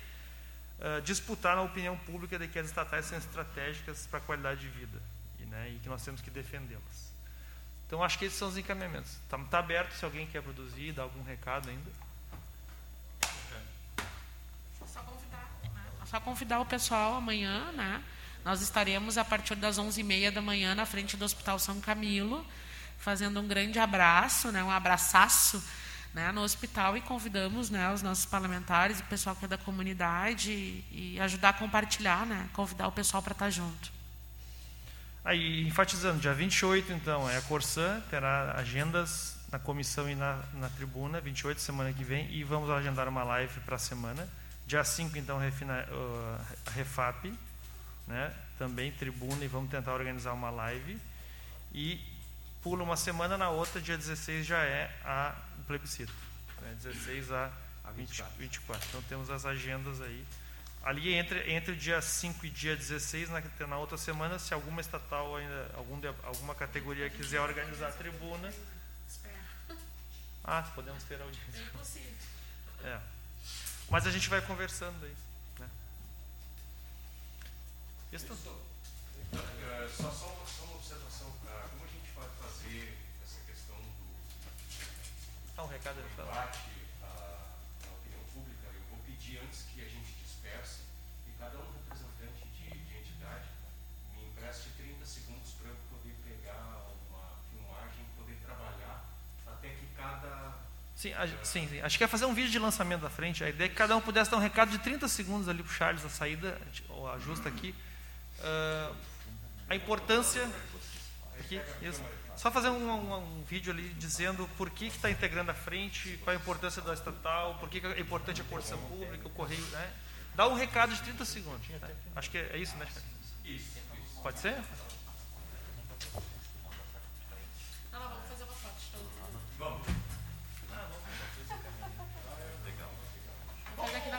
disputar na opinião pública de que as estatais são estratégicas para a qualidade de vida né, e que nós temos que defendê-las. Então, acho que esses são os encaminhamentos. Está tá aberto se alguém quer produzir, dar algum recado ainda. Só convidar, né? Só convidar o pessoal amanhã, né? Nós estaremos a partir das 11h30 da manhã na frente do Hospital São Camilo, fazendo um grande abraço, né, um abraçaço né, no hospital e convidamos né, os nossos parlamentares o pessoal que é da comunidade e, e ajudar a compartilhar, né, convidar o pessoal para estar junto. Aí, enfatizando, dia 28, então, é a Corsã, terá agendas na comissão e na, na tribuna, 28, semana que vem, e vamos agendar uma live para a semana. Dia 5, então, refina, uh, Refap, né, também tribuna, e vamos tentar organizar uma live. E pula uma semana, na outra, dia 16, já é a, o plebiscito. Né? 16 a, A 20 24. 24. Então temos as agendas aí. Ali entre, entre o dia 5 e dia 16, na, na outra semana, se alguma estatal ainda, algum, de- alguma categoria quiser organizar a tribuna. Ah, podemos o dia. É impossível. É. Mas a gente vai conversando aí. Né? Isso. Então, eh, só, só, uma, só uma observação. ah, como a gente vai fazer essa questão do Dá um recado aí, fala. debate Sim, a, sim, sim. Acho que é fazer um vídeo de lançamento da frente. A ideia é que cada um pudesse dar um recado de 30 segundos ali para o Charles, a saída, ou ajusta aqui. Ah, a importância. Aqui, isso. Só fazer um, um- um vídeo ali dizendo por que está integrando a frente, qual a importância da estatal, por que que é importante a porção pública, o correio. Né? Dá um recado de 30 segundos. né? Acho que é, é isso, né, Charles? Isso, isso. Pode ser? いただ